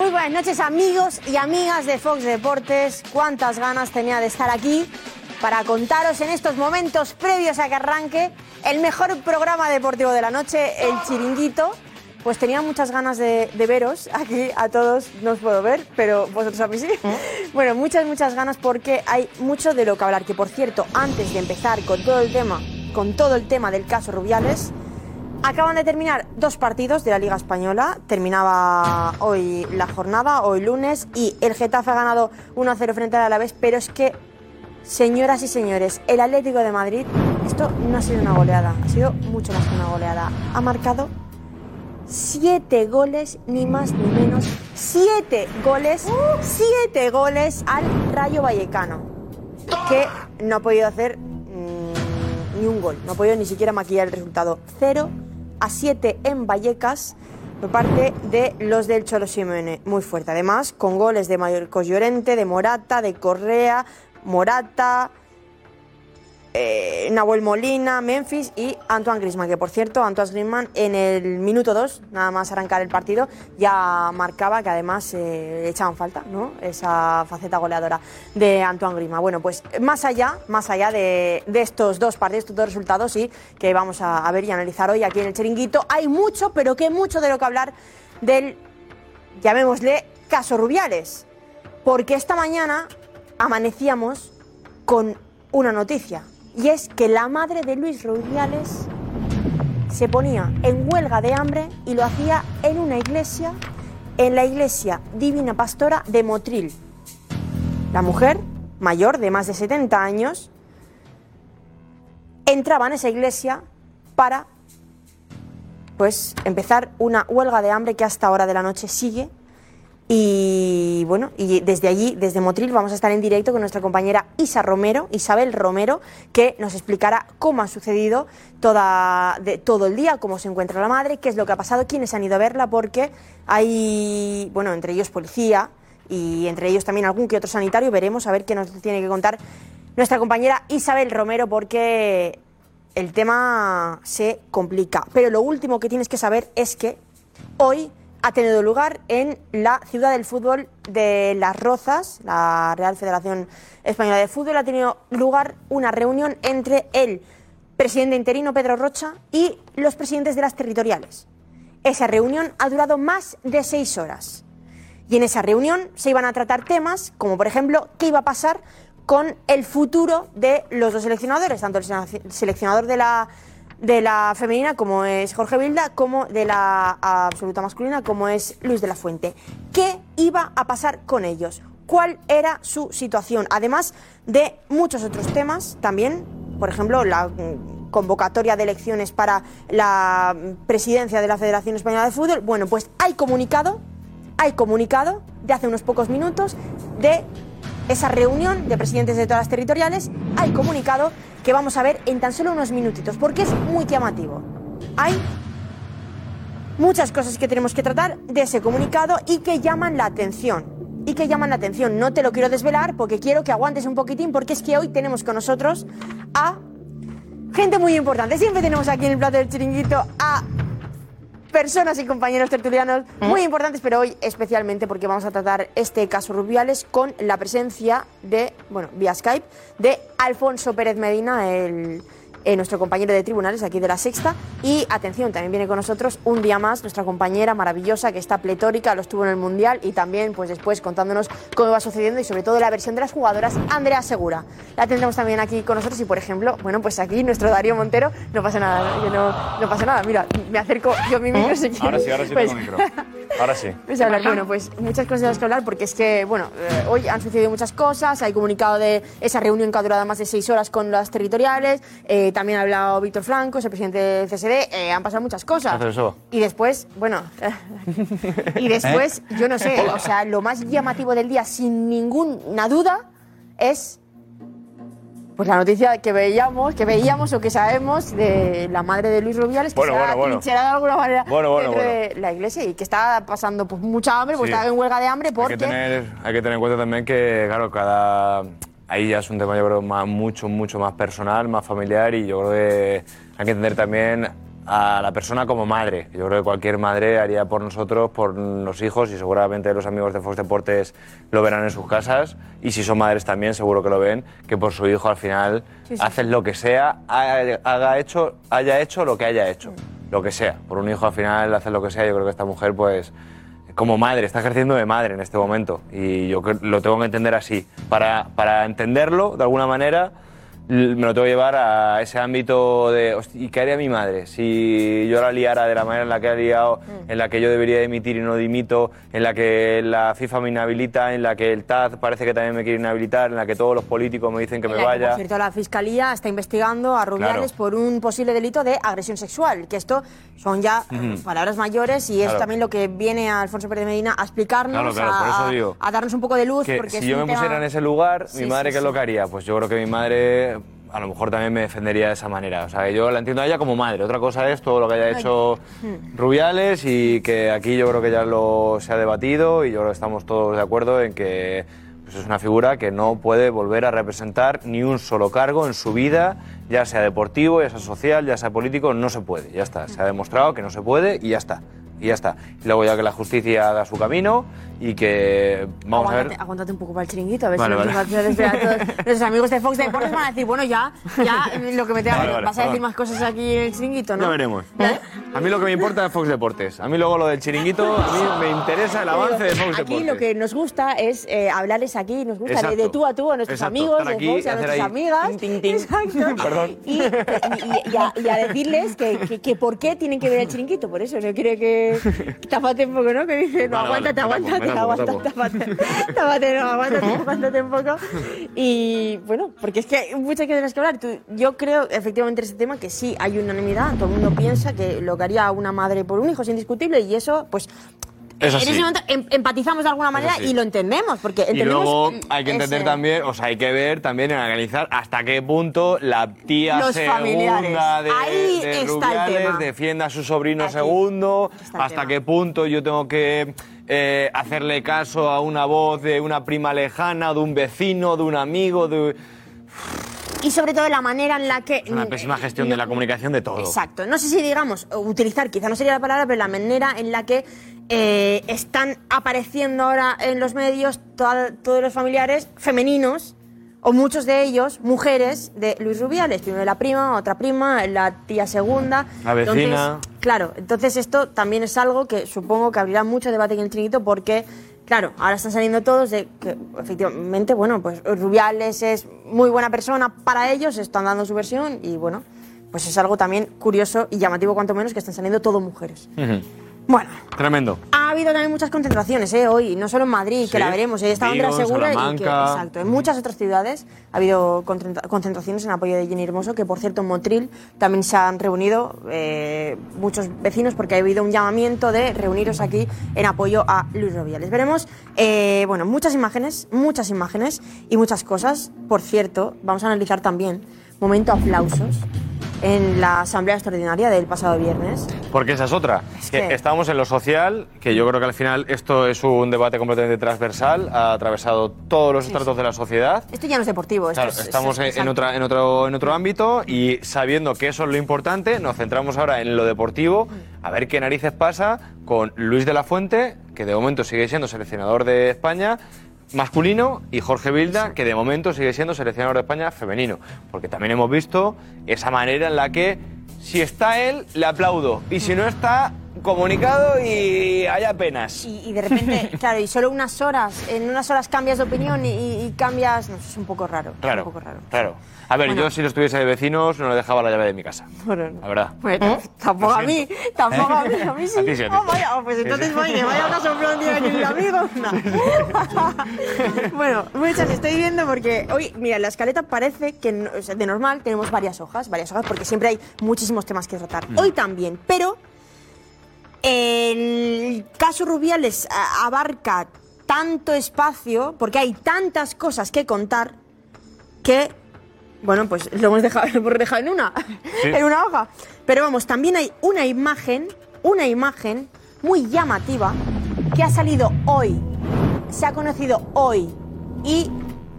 Muy buenas noches amigos y amigas de Fox Deportes. Cuántas ganas tenía de estar aquí para contaros en estos momentos previos a que arranque el mejor programa deportivo de la noche, el chiringuito. Pues tenía muchas ganas de, de veros aquí a todos, no os puedo ver, pero vosotros a mí sí. Bueno, muchas, muchas ganas porque hay mucho de lo que hablar. Que por cierto, antes de empezar con todo el tema, con todo el tema del caso Rubiales, Acaban de terminar dos partidos de la Liga Española. Terminaba hoy la jornada, hoy lunes, y el Getafe ha ganado 1-0 frente al Alavés, pero es que, señoras y señores, el Atlético de Madrid, esto no ha sido una goleada, ha sido mucho más que una goleada. Ha marcado siete goles, ni más ni menos, siete goles, siete goles al Rayo Vallecano, que no ha podido hacer mm, ni un gol, no ha podido ni siquiera maquillar el resultado. 0 a 7 en Vallecas por parte de los del Cholo Simeone. Muy fuerte, además, con goles de Marcos Llorente, de Morata, de Correa, Morata, eh, Nahuel Molina, Memphis y Antoine Griezmann, que por cierto, Antoine Griezmann en el minuto 2, nada más arrancar el partido, ya marcaba que además eh, echaban falta, ¿no? Esa faceta goleadora de Antoine Griezmann. Bueno, pues más allá, más allá de, de estos dos partidos, estos dos resultados, sí, que vamos a, a ver y analizar hoy aquí en el Chiringuito, hay mucho, pero que mucho de lo que hablar del, llamémosle, caso Rubiales. Porque esta mañana amanecíamos con una noticia. Y es que la madre de Luis Rubiales se ponía en huelga de hambre y lo hacía en una iglesia, en la iglesia Divina Pastora de Motril. La mujer, mayor de más de 70 años, entraba en esa iglesia para pues empezar una huelga de hambre que hasta ahora de la noche sigue y bueno, y desde allí, desde Motril, vamos a estar en directo con nuestra compañera Isa Romero, Isabel Romero, que nos explicará cómo ha sucedido toda, todo el día, cómo se encuentra la madre, qué es lo que ha pasado, quiénes han ido a verla, porque hay, bueno, entre ellos policía y entre ellos también algún que otro sanitario. Veremos a ver qué nos tiene que contar nuestra compañera Isabel Romero, porque el tema se complica. Pero lo último que tienes que saber es que hoy ha tenido lugar en la ciudad del fútbol de Las Rozas, la Real Federación Española de Fútbol, ha tenido lugar una reunión entre el presidente interino Pedro Rocha y los presidentes de las territoriales. Esa reunión ha durado más de seis horas. Y en esa reunión se iban a tratar temas como, por ejemplo, qué iba a pasar con el futuro de los dos seleccionadores, tanto el seleccionador de la de la femenina, como es Jorge Vilda, como de la absoluta masculina, como es Luis de la Fuente. ¿Qué iba a pasar con ellos? ¿Cuál era su situación? Además de muchos otros temas también, por ejemplo, la convocatoria de elecciones para la presidencia de la Federación Española de Fútbol. Bueno, pues hay comunicado, hay comunicado de hace unos pocos minutos de esa reunión de presidentes de todas las territoriales, hay comunicado que vamos a ver en tan solo unos minutitos, porque es muy llamativo. Hay muchas cosas que tenemos que tratar de ese comunicado y que llaman la atención. Y que llaman la atención. No te lo quiero desvelar porque quiero que aguantes un poquitín, porque es que hoy tenemos con nosotros a gente muy importante. Siempre tenemos aquí en el plato del chiringuito a personas y compañeros tertulianos muy importantes, pero hoy especialmente porque vamos a tratar este caso Rubiales con la presencia de, bueno, vía Skype, de Alfonso Pérez Medina, el, eh, nuestro compañero de tribunales aquí de la Sexta. Y atención, también viene con nosotros un día más nuestra compañera maravillosa que está pletórica, lo estuvo en el Mundial y también pues después contándonos cómo va sucediendo y sobre todo la versión de las jugadoras, Andrea Segura. La tendremos también aquí con nosotros y por ejemplo, bueno, pues aquí nuestro Darío Montero, no pasa nada, yo no, no pasa nada, mira, me acerco yo mi micro si Ahora sí, ahora sí Pues- tengo micro. ahora sí. A hablar, bueno, pues muchas cosas que hablar porque es que, bueno, eh, hoy han sucedido muchas cosas, hay comunicado de esa reunión que ha durado más de seis horas con las territoriales, eh, también ha hablado Víctor Franco, es el presidente del CSD, eh, han pasado muchas cosas. Eso. Y después, bueno, y después, yo no sé, o sea, lo más llamativo del día, sin ninguna duda, es pues la noticia que veíamos, que veíamos o que sabemos de la madre de Luis Rubiales, que Bueno, se ha bueno, trincherado de alguna manera Bueno, dentro de la iglesia y que está pasando pues, mucha hambre, pues Sí. está en huelga de hambre Hay porque... que, tener, hay que tener en cuenta también que, claro, cada. Ahí ya es un tema, yo creo, más, mucho, mucho más personal, más familiar y yo creo que hay que entender también a la persona como madre. Yo creo que cualquier madre haría por nosotros, por los hijos y seguramente los amigos de Fox Deportes lo verán en sus casas y si son madres también seguro que lo ven, que por su hijo al final Sí, sí. hacen lo que sea, haga hecho, haya hecho lo que haya hecho, lo que sea. Por un hijo al final hace lo que sea, yo creo que esta mujer pues como madre, está ejerciendo de madre en este momento y yo lo tengo que entender así. Para, para entenderlo, de alguna manera, me lo tengo que llevar a ese ámbito de, "Hosti, ¿y qué haría mi madre? Si yo la liara de la manera en la que ha liado, en la que yo debería dimitir y no dimito, en la que la FIFA me inhabilita, en la que el TAZ parece que también me quiere inhabilitar, en la que todos los políticos me dicen que en me la que, vaya. por cierto, la Fiscalía está investigando a Rubiales Claro. por un posible delito de agresión sexual, que esto son ya eh, palabras mayores y es también lo que viene a Alfonso Pérez Medina a explicarnos, Claro, claro, a, por eso a- digo. a darnos un poco de luz. que porque si yo me tema- pusiera en ese lugar, Sí, mi madre, sí, ¿qué es lo que haría? Pues yo creo que mi madre a lo mejor también me defendería de esa manera. O sea, yo la entiendo a ella como madre. Otra cosa es todo lo que haya hecho Rubiales y que aquí yo creo que ya lo se ha debatido y yo creo que estamos todos de acuerdo en que pues es una figura que no puede volver a representar ni un solo cargo en su vida, ya sea deportivo, ya sea social, ya sea político, no se puede. Ya está. Se ha demostrado que no se puede y ya está. Y ya está. Y luego ya que la justicia haga su camino y que vamos a aguántate, ver. aguántate un poco para el chiringuito, a ver Vale, si nos vale. va a esperar a todos. Nuestros amigos de Fox Deportes van a decir, bueno, ya, ya, lo que me tenga Vale, ¿Vas a decir más cosas aquí en el chiringuito, no? Ya veremos. A mí lo que me importa es Fox Deportes. A mí luego lo del chiringuito, a mí me interesa el avance de Fox Aquí Deportes. lo que nos gusta es eh, hablarles aquí, nos gusta de, tú a tú a nuestros Exacto, amigos, de aquí Fox, y a nuestras ahí amigas. tin, tin. Exacto. Perdón. Y, y- y a, y a decirles que, que, que por qué tienen que ver el chiringuito, por eso, no quiere que tapate un poco, ¿no? Que dice, no, aguántate, aguántate, tapo, tapo. tapate, tapate, no, aguántate, aguántate un poco. Y bueno, porque es que hay muchas cosas que hablar. Tú- yo creo, efectivamente, en este tema que sí hay unanimidad, todo el mundo piensa que lo que haría una madre por un hijo es indiscutible y eso, pues... Es en ese momento em- empatizamos de alguna manera y lo entendemos, porque Y entendemos luego el- hay que entender ese- también, o sea, hay que ver también, analizar hasta qué punto la tía Los segunda de, Ahí de está el Rubiales tema. defiende a su sobrino Aquí segundo, hasta tema. qué punto yo tengo que eh, hacerle caso a una voz de una prima lejana, de un vecino, de un amigo, de Y sobre todo la manera en la que... una pésima gestión de la comunicación de todo. Exacto. No sé si digamos, utilizar, quizá no sería la palabra, pero la manera en la que eh, están apareciendo ahora en los medios toda- todos los familiares femeninos, o muchos de ellos, mujeres de Luis Rubiales. Primero la prima, otra prima, la tía segunda. La vecina. Entonces, claro, entonces esto también es algo que supongo que abrirá mucho debate en el chiringuito porque... Claro, ahora están saliendo todos de que efectivamente, bueno, pues Rubiales es muy buena persona para ellos, están dando su versión y bueno, pues es algo también curioso y llamativo cuanto menos que están saliendo todo mujeres. Ujú. Bueno, Tremendo. ha habido también muchas concentraciones ¿eh? hoy, no solo en Madrid, Sí, que la veremos, eh, está Vigo, Andrea Segura y que, Salamanca. exacto, en muchas otras ciudades ha habido concentra- concentraciones en apoyo de Jenny Hermoso, que por cierto en Motril también se han reunido eh, muchos vecinos porque ha habido un llamamiento de reuniros aquí en apoyo a Luis Rubiales. Veremos, eh, bueno, muchas imágenes, muchas imágenes y muchas cosas. Por cierto, vamos a analizar también momento aplausos en la asamblea extraordinaria del pasado viernes. Porque esa es otra. Es que Estamos en lo social, que yo creo que al final esto es un debate completamente transversal, ha atravesado todos los estratos de la sociedad. Esto ya no es deportivo, esto Claro, es- es- estamos en- en, otra, en, otro, en otro ámbito y sabiendo que eso es lo importante, nos centramos ahora en lo deportivo, a ver qué narices pasa con Luis de la Fuente, que de momento sigue siendo seleccionador de España masculino, y Jorge Vilda, que de momento sigue siendo seleccionador de España femenino. Porque también hemos visto esa manera en la que si está él, le aplaudo, y si no está, comunicado y hay apenas. Y, y de repente, claro, y solo unas horas, en unas horas cambias de opinión y, y cambias, no es un poco raro. Claro, Un poco raro. claro. A ver, Bueno. yo si no estuviese de vecinos no le dejaba la llave de mi casa. Bueno, no. La verdad. Bueno, tampoco a mí, tampoco a mí, a mí sí. A ti sí, a ti Oh, vaya, oh, pues entonces vaya, vaya una sorpresa aquí mi amigo. No. bueno, muchas estoy viendo porque hoy, mira, la escaleta parece que no- o sea, de normal tenemos varias hojas, varias hojas porque siempre hay muchísimos temas que tratar. Mm. Hoy también, pero el caso Rubiales a- abarca tanto espacio porque hay tantas cosas que contar que bueno, pues lo hemos dejado, lo hemos dejado en una, en una hoja. Pero vamos, también hay una imagen, una imagen muy llamativa que ha salido hoy, se ha conocido hoy y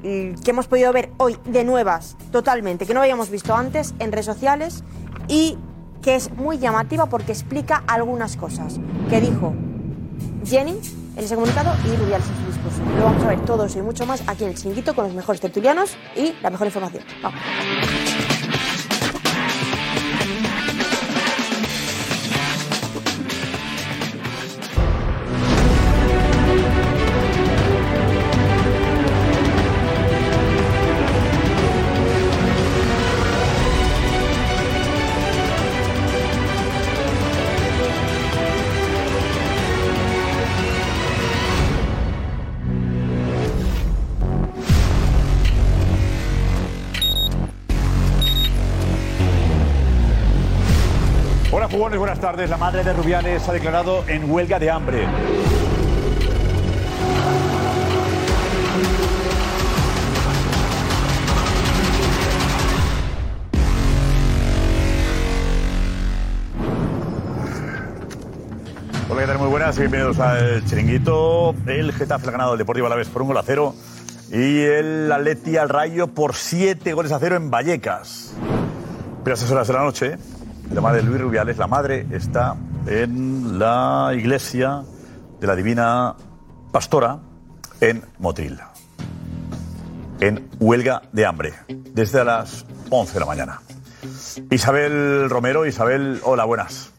mm, que hemos podido ver hoy de nuevas totalmente, que no habíamos visto antes en redes sociales y que es muy llamativa porque explica algunas cosas que dijo Jenny en ese comunicado y Rubiales en su discurso. Lo vamos a ver todo eso y mucho más aquí en el Chinguito con los mejores tertulianos y la mejor información. Vamos. Tardes. La madre de Rubiales ha declarado en huelga de hambre. Hola, ¿qué tal? Muy buenas y bienvenidos al Chiringuito. El Getafe ha ganado el Deportivo Alavés por un gol a cero y el Atleti al Rayo por siete goles a cero en Vallecas. Pero a esas horas de la noche, la madre de Luis Rubiales, la madre, está en la iglesia de la Divina Pastora en Motril. En huelga de hambre, desde las 11 de la mañana. Isabel Romero, Isabel, hola, buenas.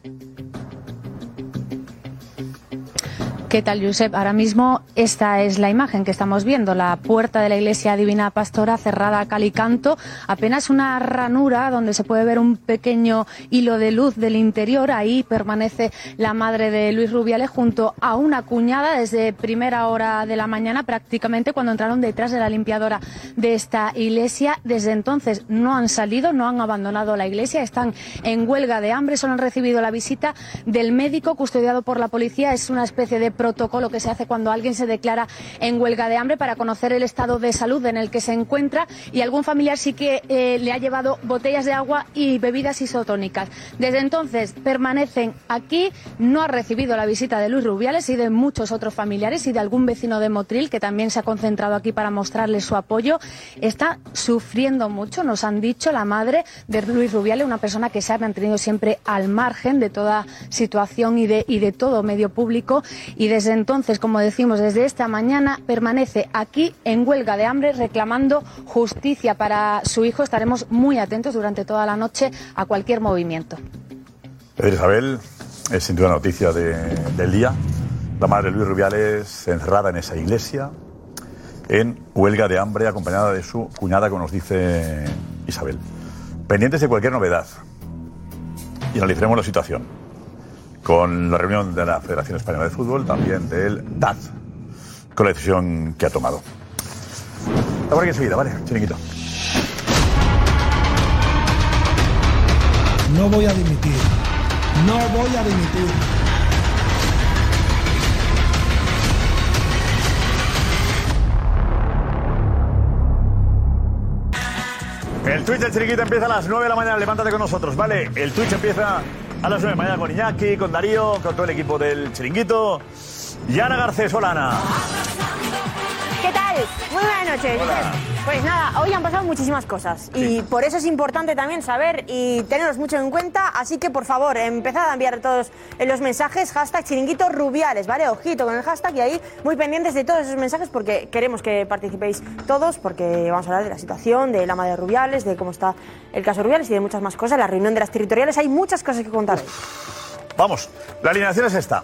¿Qué tal, Josep? Ahora mismo esta es la imagen que estamos viendo, la puerta de la iglesia Divina Pastora cerrada a cal y canto, apenas una ranura donde se puede ver un pequeño hilo de luz del interior, ahí permanece la madre de Luis Rubiales junto a una cuñada desde primera hora de la mañana prácticamente cuando entraron detrás de la limpiadora de esta iglesia. Desde entonces no han salido, no han abandonado la iglesia, están en huelga de hambre, solo han recibido la visita del médico custodiado por la policía. Es una especie de protocolo que se hace cuando alguien se declara en huelga de hambre para conocer el estado de salud en el que se encuentra y algún familiar sí que eh, le ha llevado botellas de agua y bebidas isotónicas. Desde entonces permanecen aquí, no ha recibido la visita de Luis Rubiales y de muchos otros familiares y de algún vecino de Motril que también se ha concentrado aquí para mostrarle su apoyo. Está sufriendo mucho, nos han dicho la madre de Luis Rubiales, una persona que se ha mantenido siempre al margen de toda situación y de, todo medio público y desde entonces, como decimos, desde esta mañana permanece aquí en huelga de hambre reclamando justicia para su hijo. Estaremos muy atentos durante toda la noche a cualquier movimiento. Isabel, es sin duda noticia de- del día. La madre Luis Rubiales encerrada en esa iglesia, en huelga de hambre, acompañada de su cuñada, como nos dice Isabel. Pendientes de cualquier novedad. Y analizaremos la situación. Con la reunión de la Federación Española de Fútbol, también del DAD, con la decisión que ha tomado. Ahora que enseguida, ¿vale? Chiringuito. No voy a dimitir. No voy a dimitir. El Twitch del Chiringuito empieza a las 9 de la mañana. Levántate con nosotros, ¿vale? El Twitch empieza a las 9 de mañana con Iñaki, con Darío, con todo el equipo del Chiringuito. Y Ana Garcés, hola Ana. ¿Qué tal? Muy buenas noches. Pues nada, hoy han pasado muchísimas cosas y por eso es importante también saber y tenerlos mucho en cuenta. Así que por favor, empezad a enviar todos los mensajes hashtag chiringuito rubiales, ¿vale? Ojito con el hashtag y ahí muy pendientes de todos esos mensajes porque queremos que participéis todos porque vamos a hablar de la situación, de la madre de Rubiales, de cómo está el caso Rubiales y de muchas más cosas. La reunión de las territoriales, hay muchas cosas que contar. hoy. Vamos, la alineación es esta.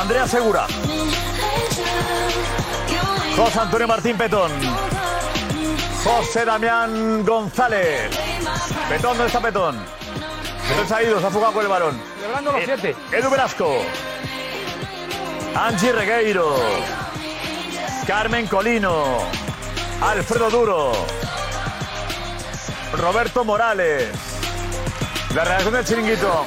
Andrea Segura. José Antonio Martín Petón. José Damián González. Petón, ¿dónde está Petón? Petón se ha ido, se ha fugado con el balón. Celebrando los Eh, siete. Edu Velasco. Angie Regueiro. Carmen Colino. Alfredo Duro. Roberto Morales. La redacción del chiringuito.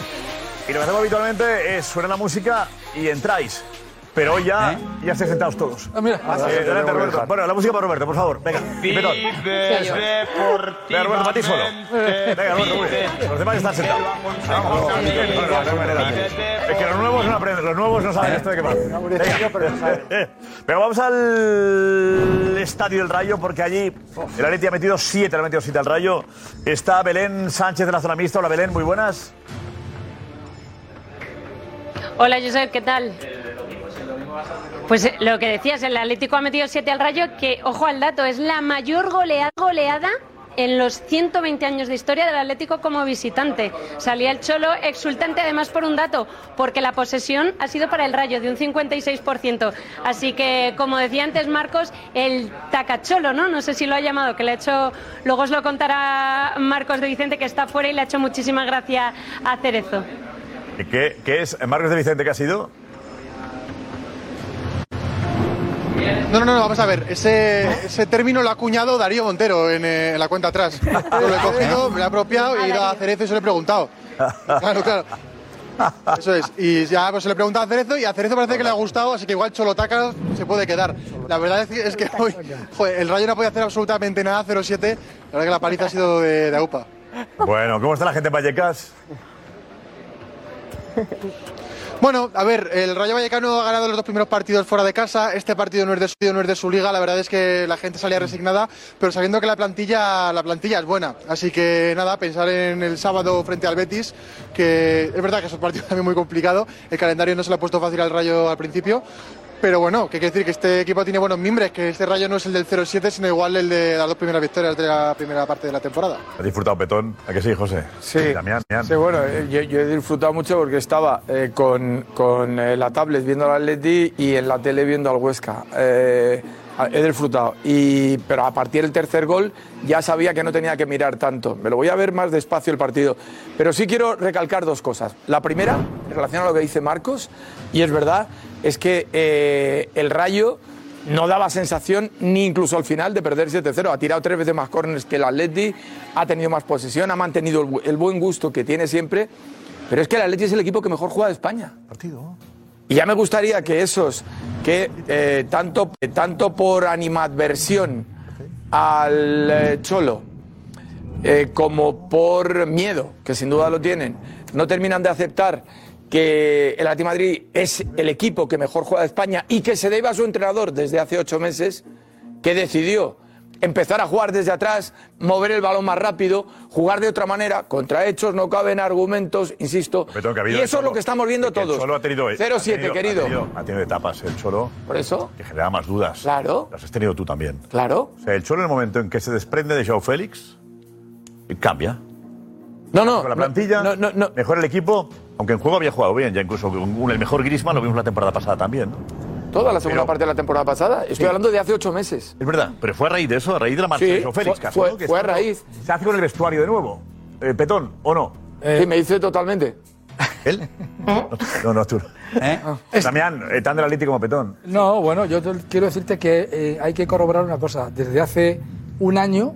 Y lo que hacemos habitualmente es suena la música y entráis. Pero hoy ya, ya estáis sentados todos. Ah, mira. Eh, adelante, Roberto. Bueno, la música para Roberto, por favor. Venga, Petón. Venga, Roberto, para ti solo. Venga, Roberto, muy bien. Los demás están sentados. Vamos, Es que los nuevos no aprenden, los nuevos no saben esto de qué va. Venga. Pero vamos al estadio del Rayo, porque allí el Atleti ha metido siete, le ha metido siete al Rayo. Está Belén Sánchez de la zona mixta. Hola, Belén, muy buenas. Hola Josep, ¿qué tal? Pues eh, lo que decías, el Atlético ha metido 7 al Rayo, que, ojo al dato, es la mayor goleada, goleada en los 120 años de historia del Atlético como visitante. Salía el Cholo exultante además por un dato, porque la posesión ha sido para el Rayo de un 56%. Así que, como decía antes Marcos, el tacacholo, ¿no? No sé si lo ha llamado, que le ha hecho, luego os lo contará Marcos de Vicente, que está fuera y le ha hecho muchísima gracia a Cerezo. ¿Qué, qué es Marcos de Vicente que ha sido? No, no, no, vamos a ver. Ese, ese término lo ha acuñado Darío Montero en, eh, en la cuenta atrás. Yo lo he cogido, me lo he apropiado y he ido a Cerezo y se lo he preguntado. Claro, claro. Eso es. Y ya pues se le pregunta a Cerezo y a Cerezo parece que le ha gustado, así que igual Cholotaca se puede quedar. La verdad es que, es que hoy joder, el Rayo no podía hacer absolutamente nada, 0-7. La verdad que la paliza ha sido de, de AUPA. Bueno, ¿cómo está la gente en Vallecas? Bueno, a ver, el Rayo Vallecano ha ganado los dos primeros partidos fuera de casa. Este partido no es de su, no es de su liga. La verdad es que la gente salía resignada, pero sabiendo que la plantilla, la plantilla es buena. Así que nada, pensar en el sábado frente al Betis, que es verdad que es un partido también muy complicado. El calendario no se le ha puesto fácil al Rayo al principio. Pero bueno, que quiere decir que este equipo tiene buenos mimbres, que este Rayo no es el del 0-7, sino igual el de las dos primeras victorias de la primera parte de la temporada. ¿Has disfrutado Petón? ¿A que sí, José? Sí. Damián, Damián. Sí, bueno, eh, yo, yo he disfrutado mucho porque estaba eh, con, con eh, la tablet viendo al Atleti y en la tele viendo al Huesca. Eh, he disfrutado. Y, pero a partir del tercer gol ya sabía que no tenía que mirar tanto. Me lo voy a ver más despacio el partido. Pero sí quiero recalcar dos cosas. La primera, en relación a lo que dice Marcos, y es verdad, es que eh, el Rayo no daba sensación ni incluso al final de perder 7-0. Ha tirado tres veces más córneres que el Atleti, ha tenido más posesión, ha mantenido el, bu- el buen gusto que tiene siempre. Pero es que el Atleti es el equipo que mejor juega de España. Partido. Y ya me gustaría que esos, que eh, tanto, tanto por animadversión al eh, Cholo, eh, como por miedo, que sin duda lo tienen, no terminan de aceptar que el Atleti Madrid es el equipo que mejor juega de España y que se debe a su entrenador desde hace ocho meses, que decidió empezar a jugar desde atrás, mover el balón más rápido, jugar de otra manera, contra hechos no caben argumentos, insisto. Ha Y eso es lo que estamos viendo que el todos. Cholo ha tenido, ha 0-7, tenido- querido. Ha tenido, ha tenido etapas el Cholo. Por eso. Que genera más dudas. Claro. Las has tenido tú también. Claro. O sea, el Cholo en el momento en que se desprende de Joao Félix, eh, cambia. No, no. Con la plantilla, no, no, no. mejor el equipo, aunque en juego había jugado bien, ya incluso con el mejor Griezmann lo vimos la temporada pasada también. ¿no? Toda la segunda Pero- parte de la temporada pasada. Estoy Sí. hablando de hace ocho meses. Es verdad, pero fue a raíz de eso, a raíz de la marcha Sí, de Joao Félix. fue- casi, fue- ¿no? Que fue a raíz. Se hace con el vestuario de nuevo. Eh, Petón, ¿o no? Sí, me dice totalmente. ¿Él? No, no, tú. Damián, eh, tan del Atlético como Petón. No, bueno, yo te- quiero decirte que eh, hay que corroborar una cosa. Desde hace un año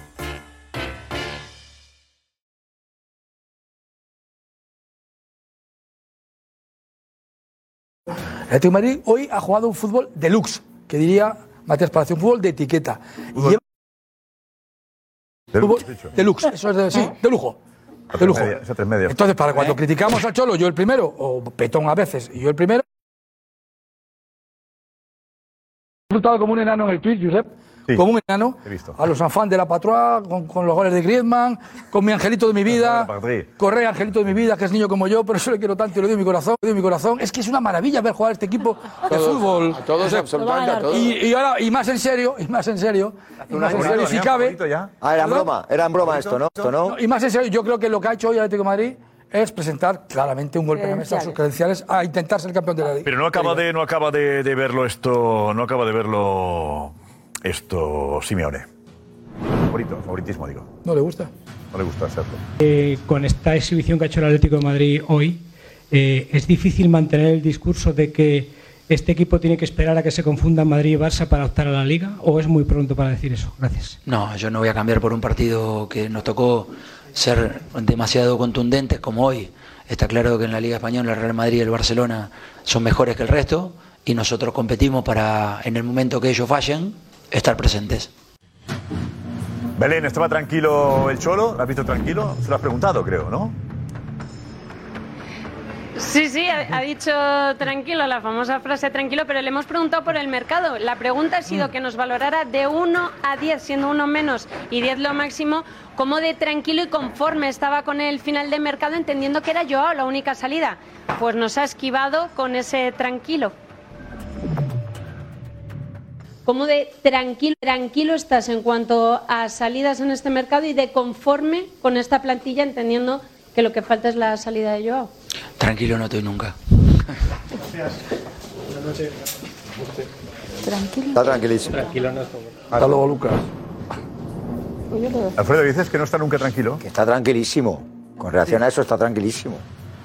El Atlético de Madrid hoy ha jugado un fútbol deluxe, que diría Matías Palacio, un fútbol de etiqueta. Lleva- Fútbol deluxe, eso es de, sí, de lujo. De lujo. Entonces, para cuando criticamos al Cholo, yo el primero, o Petón a veces, y yo el primero. He como un enano en el tweet, Josep. Como un enano. A los enfants de la patroa, con, con los goles de Griezmann, con mi angelito de mi vida. Correa, angelito de mi vida, que es niño como yo, pero eso le quiero tanto y le doy mi corazón, le doy mi corazón. Es que es una maravilla ver jugar a este equipo de todos, fútbol. a todos, absolutamente a todos. Y, y ahora, y más en serio, y más en serio, y más en serio, si cabe. Ah, era en broma, era en broma esto, ¿no? Esto, ¿no? Y más en serio, yo creo que lo que ha hecho hoy el Atlético de Madrid es presentar claramente un golpe en la mesa a sus credenciales a intentar ser campeón de la liga. Pero no acaba de, no acaba de, de verlo esto, no acaba de verlo esto Simeone. Favorito, favoritismo digo. No le gusta. No le gusta hacerlo. Eh, con esta exhibición que ha hecho el Atlético de Madrid hoy, eh, es difícil mantener el discurso de que este equipo tiene que esperar a que se confundan Madrid y Barça para optar a la Liga, o es muy pronto para decir eso. Gracias. No, yo no voy a cambiar por un partido que nos tocó ser demasiado contundentes como hoy. Está claro que en la Liga Española el Real Madrid y el Barcelona son mejores que el resto y nosotros competimos para, en el momento que ellos fallen, estar presentes. Belén, ¿estaba tranquilo el Cholo? ¿Lo has visto tranquilo? Se lo has preguntado, creo, ¿no? Sí, sí, ha, ha dicho tranquilo, la famosa frase tranquilo, pero le hemos preguntado por el mercado. La pregunta ha sido que nos valorara de 1 a 10, siendo 1 menos y 10 lo máximo, cómo de tranquilo y conforme estaba con el final de mercado, entendiendo que era Joao la única salida. Pues nos ha esquivado con ese tranquilo. ¿Cómo de tranquilo, tranquilo estás en cuanto a salidas en este mercado y de conforme con esta plantilla, entendiendo que lo que falta es la salida de Joao? Tranquilo no estoy nunca. Tranquilo. Está tranquilísimo. Tranquilo no Hasta luego, Lucas. Alfredo, dices que no está nunca tranquilo. Que está tranquilísimo. Con relación a eso está tranquilísimo.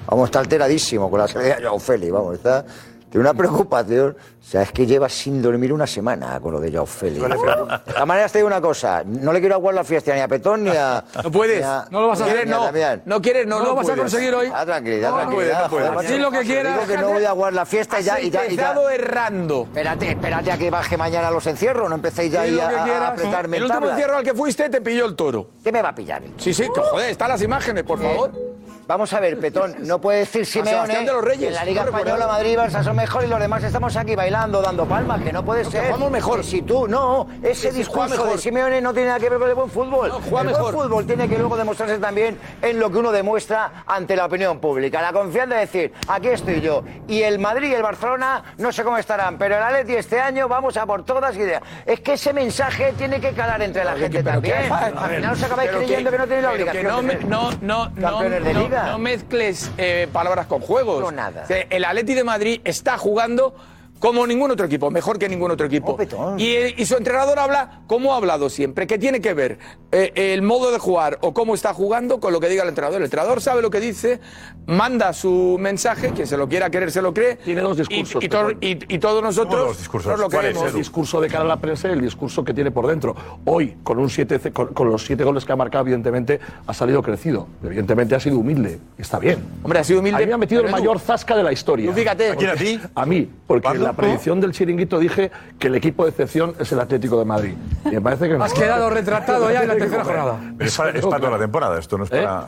Vamos, está alteradísimo con la salida de Joao Félix, vamos, está... Tiene una preocupación. O sea, es que lleva sin dormir una semana con lo de Joao Félix. De todas maneras, te digo una cosa. No le quiero aguar la fiesta ni a Petón ni a... No puedes. a- No lo vas a hacer, a no. No quieres, no, No lo vas a conseguir hoy. Ah, tranquilidad, No, no tranquilidad. puedes, no puedes. lo que quieras. Digo que no voy a aguar la fiesta y ya... Y ya, y ya. errando. Espérate, espérate a que baje mañana los encierros. No empecéis ya ahí a, apretarme El último encierro al que fuiste te pilló el toro. ¿Qué me va a pillar? Sí, sí, que joder, están las imágenes, por favor. Vamos a ver, Petón, no puede decir Simeone de los Reyes, en la Liga no. Española Madrid y Barça son mejores y los demás estamos aquí bailando, dando palmas, que no puede ser. jugamos mejor. Si tú, no, ese si discurso mejor. de Simeone no tiene nada que ver con el buen fútbol. No, juega el mejor. buen fútbol tiene que luego demostrarse también en lo que uno demuestra ante la opinión pública. La confianza de decir, aquí estoy yo. Y el Madrid y el Barcelona no sé cómo estarán, pero el Atleti este año vamos a por todas ideas. Es que ese mensaje tiene que calar entre la gente también. final os acabáis creyendo que, no tenéis la obligación. no, no, no, no, campeones de no, no mezcles eh, palabras con juegos. No, nada. Sea, El Atleti de Madrid está jugando como ningún otro equipo, mejor que ningún otro equipo. Y, eh, y su entrenador habla como ha hablado siempre, que tiene que ver eh, el modo de jugar o cómo está jugando con lo que diga el entrenador. El entrenador sabe lo que dice, manda su mensaje, quien se lo quiera querer se lo cree. Tiene dos discursos, Y, y to- y- y todos nosotros nos lo creemos. El discurso de cara a la prensa y el discurso que tiene por dentro. Hoy, con, un siete, con, con los siete goles que ha marcado, evidentemente ha salido crecido. Evidentemente ha sido humilde. Está bien. Hombre, ha sido humilde. A mí me ha metido el mayor zasca de la historia. Tú fíjate. ¿A quién, a ti? A mí, porque la predicción del chiringuito dije que el equipo de excepción es el Atlético de Madrid. Y me parece que no. Has quedado retratado ya en la tercera jornada. Es para, es para toda la temporada, esto no es ¿Eh? para.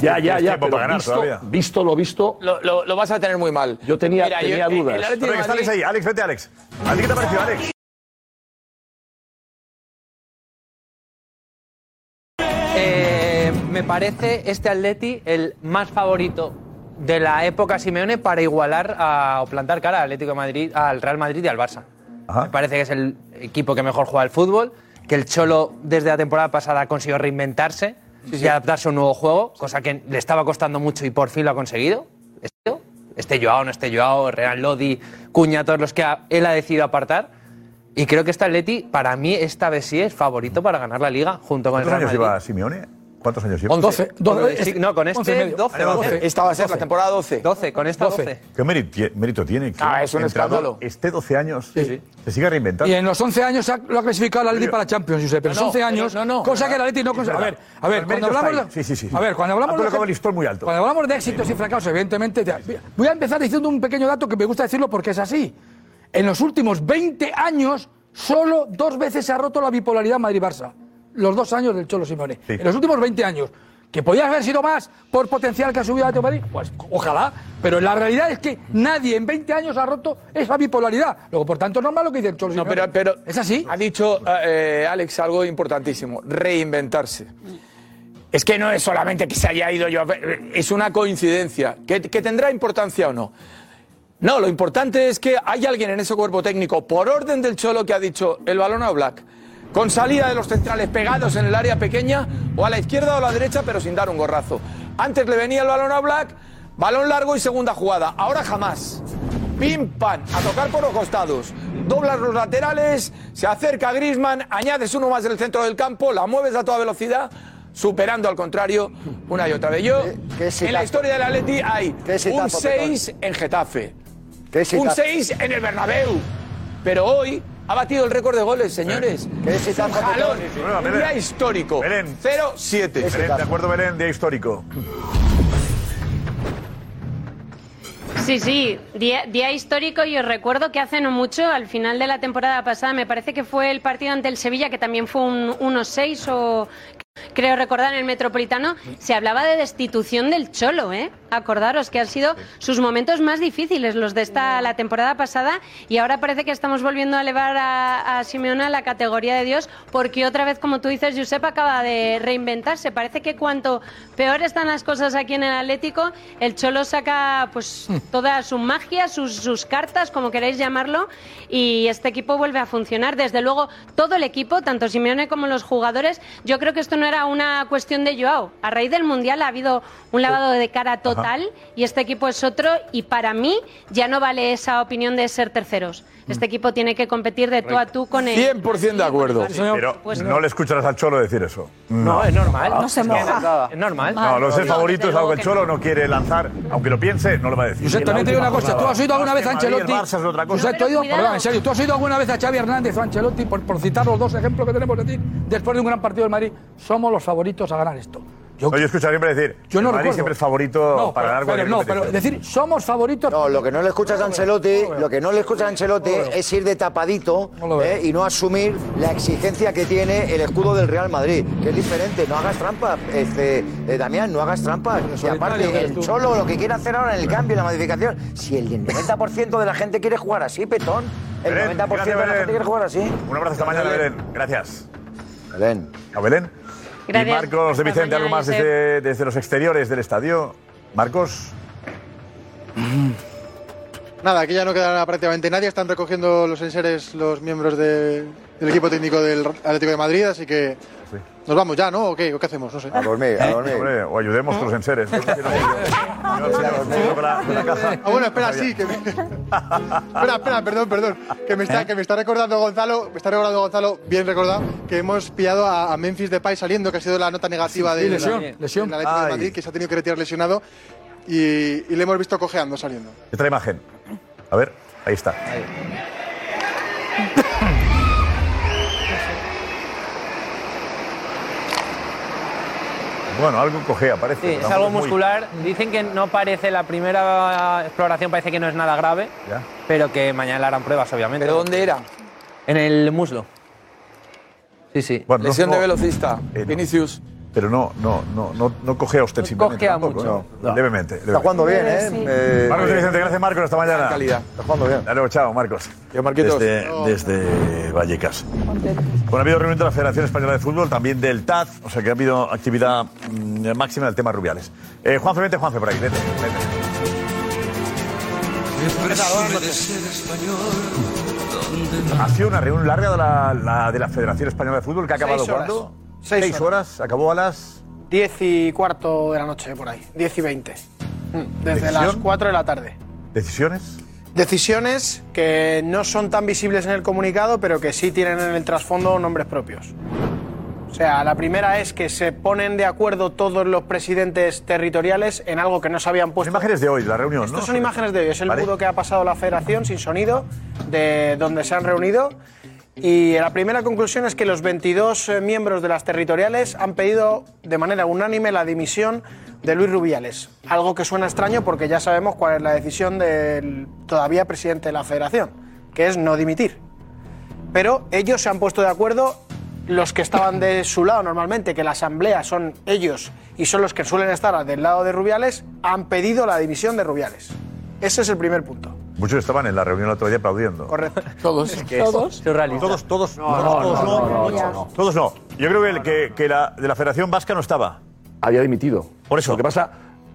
Ya, ya, ya, pero para ganar visto, todavía. visto lo visto, Lo, lo- lo vas a tener muy mal. yo tenía, Mira, yo- tenía el- dudas. el Atlético de Venga, está Alex ahí. Alex, vete, Alex. ¿A ti qué te ha parecido, Alex? Eh, me parece este Atleti el más favorito de la época Simeone para igualar a- o plantar cara al Atlético de Madrid, al Real Madrid y al Barça. Me parece que es el equipo que mejor juega al fútbol, que el Cholo desde la temporada pasada consiguió reinventarse y adaptarse a un nuevo juego, cosa que le estaba costando mucho y por fin lo ha conseguido. Este, este Joao, no este Joao, Real Lodi, Cuña, todos los que ha- él ha decidido apartar. Y creo que este Atleti, para mí, esta vez sí es favorito para ganar la Liga, junto con el ¿Cuántos Real Madrid. lleva Simeone? ¿Cuántos años lleva? 11. doce, Sí, no, con este medio. 12. Ah, 12. Esta va a ser la temporada 12. 12, con esta 12. ¿Qué mérito, mérito tiene? que Ah, es un escándalo. Esté 12 años, se siga reinventando. Y en los 11 años lo ha clasificado el Atleti para Champions, Josep. Pero No, en 11 no, años, no, no. cosa que el Atleti no consigue. A ver, a ver, cuando hablamos Sí, sí, sí. A ver, cuando hablamos Ha de, muy alto. Cuando hablamos de éxitos y fracasos, evidentemente. te- voy a empezar diciendo un pequeño dato que me gusta decirlo porque es así. En los últimos 20 años, solo dos veces se ha roto la bipolaridad Madrid-Barça. Los dos años del Cholo Simeone. En los últimos 20 años, que podía haber sido más por potencial que ha subido Atlético de Madrid, pues ojalá, pero la realidad es que nadie en 20 años ha roto esa bipolaridad. Luego, por tanto, es normal lo que dice el Cholo No, pero ¿Es así? Ha dicho eh, Alex algo importantísimo, reinventarse. Es que no es solamente que se haya ido yo, es una coincidencia, que, que tendrá importancia o no. No, lo importante es que hay alguien en ese cuerpo técnico, por orden del Cholo, que ha dicho el balón a Black, con salida de los centrales pegados en el área pequeña, o a la izquierda o a la derecha, pero sin dar un gorrazo. Antes le venía el balón a Black, balón largo y segunda jugada. Ahora jamás. Pim, pam, a tocar por los costados. Doblas los laterales, se acerca Grisman, añades uno más del centro del campo, la mueves a toda velocidad, superando al contrario una y otra vez. Yo, en la historia del Atleti hay un exitazo, 6 en Getafe, un exitazo. 6 en el Bernabéu, pero hoy ha batido el récord de goles, señores. Es un jalón, Bueno, un Belén. día histórico. Belén. 0-7. Belén, de acuerdo, Belén, día histórico. Sí, sí, día, día histórico y os recuerdo que hace no mucho, al final de la temporada pasada, me parece que fue el partido ante el Sevilla, que también fue un 1-6 o creo recordar en el Metropolitano, se hablaba de destitución del Cholo, ¿eh? Acordaros que han sido sus momentos más difíciles, los de esta la temporada pasada, y ahora parece que estamos volviendo a elevar a, a Simeone a la categoría de Dios, porque otra vez, como tú dices, Josep acaba de reinventarse. Parece que cuanto peor están las cosas aquí en el Atlético, el Cholo saca pues toda su magia, sus, sus cartas, como queráis llamarlo, y este equipo vuelve a funcionar. Desde luego, todo el equipo, tanto Simeone como los jugadores, yo creo que esto no era una cuestión de Joao. A raíz del Mundial ha habido un lavado de cara total y este equipo es otro y para mí ya no vale esa opinión de ser terceros. Este equipo tiene que competir de tú a tú con el... 100% de acuerdo. Pero no le escucharás al Cholo decir eso. No, es normal. No se moja. Es normal. No, los ser No, favoritos, desde algo que el Cholo no quiere lanzar, aunque lo piense, no lo va a decir. Josep, también te digo una cosa. ¿Tú has oído alguna vez a Ancelotti? Barça es otra cosa. Josep, ¿tú perdón, en serio, ¿tú has oído alguna vez a Xavi Hernández o a Ancelotti, por, por citar los dos ejemplos que tenemos de ti, después de un gran partido del Madrid, somos los favoritos a ganar esto? Yo, yo escucho siempre decir, Yo no el Madrid recuerdo. siempre es favorito No, para ganar cualquier no, pero decir, somos favoritos. No, lo que no le escuchas a Ancelotti, lo que no le escuchas a Ancelotti es ir de tapadito eh, y no asumir la exigencia que tiene el escudo del Real Madrid, que es diferente. No hagas trampas, este, eh, Damián, no hagas trampas. Y aparte, el tú. Cholo lo que quiere hacer ahora en el cambio, en la modificación, si el 90% de la gente quiere jugar así, petón, el Belén, 90% de la gente quiere jugar así. Un abrazo esta mañana, Belén. Gracias. Belén. A Belén. Gracias. Y Marcos de Vicente, algo más desde, desde los exteriores del estadio. Marcos. Nada, aquí ya no queda prácticamente nadie. Están recogiendo los enseres los miembros de- del equipo técnico del Atlético de Madrid, así que nos vamos ya, ¿no? ¿O qué, ¿O qué hacemos? No sé. A dormir, a dormir. Hombre, o ayudemos con los enseres. Ah, bueno, espera, sí. Que me... espera, espera, perdón, perdón. Que me, está, que me está recordando Gonzalo, me está recordando Gonzalo, bien recordado, que hemos pillado a, a Memphis Depay saliendo, que ha sido la nota negativa Sí, de lesión, la- lesión. de. Madrid, que se ha tenido que retirar lesionado y, y le hemos visto cojeando saliendo. Esta imagen. A ver, ahí está. Bueno, algo cojea, parece. Sí, es algo muy- muscular. Dicen que no parece la primera exploración, parece que no es nada grave, Ya. pero que mañana le harán pruebas, obviamente. ¿Pero dónde era? En el muslo. Sí, sí. Bueno, no- Lesión de velocista. Eh, no. Pero no, no, no, no, no cojea ostensiblemente. cojea tampoco, mucho. no. Levemente. Está jugando bien, ¿eh? Eh, Marcos de Vicente, gracias Marcos, hasta mañana. calidad. Está jugando bien. Dale, chao, Marcos. Yo, Marquitos. Desde, desde Vallecas. Bueno, ha habido reunión de la Federación Española de Fútbol, también del TAD, o sea que ha habido actividad mm, máxima del tema Rubiales. Eh, Juanfe, vente, Juanfe, por ahí, vete, vete. Ha sido una reunión larga de la, la- de la Federación Española de Fútbol que ha acabado Seis horas. cuándo? Seis horas. Acabó a las. 10 y cuarto de la noche, por ahí. 10 y 20. Mm, Desde ¿Decisión? las 4 de la tarde. ¿Decisiones? Decisiones que no son tan visibles en el comunicado, pero que sí tienen en el trasfondo nombres propios. O sea, la primera es que se ponen de acuerdo todos los presidentes territoriales en algo que no se habían puesto. Imágenes de hoy, la reunión, ¿no? Estas son imágenes de hoy. Es el Vale. budo que ha pasado la federación sin sonido, de donde se han reunido. Y la primera conclusión es que los 22 eh, miembros de las territoriales han pedido de manera unánime la dimisión de Luis Rubiales. Algo que suena extraño porque ya sabemos cuál es la decisión del todavía presidente de la federación, que es no dimitir. Pero ellos se han puesto de acuerdo los que estaban de su lado normalmente, que la asamblea son ellos y son los que suelen estar del lado de Rubiales, han pedido la dimisión de Rubiales. Ese es el primer punto. Muchos estaban en la reunión el otro día aplaudiendo. Correcto. Todos. ¿Todos? Todos, todos. No, no, todos no, no, no, no. Todos no. Yo creo que, el- que, que la de la Federación Vasca no estaba. Había dimitido. Por eso. Lo que pasa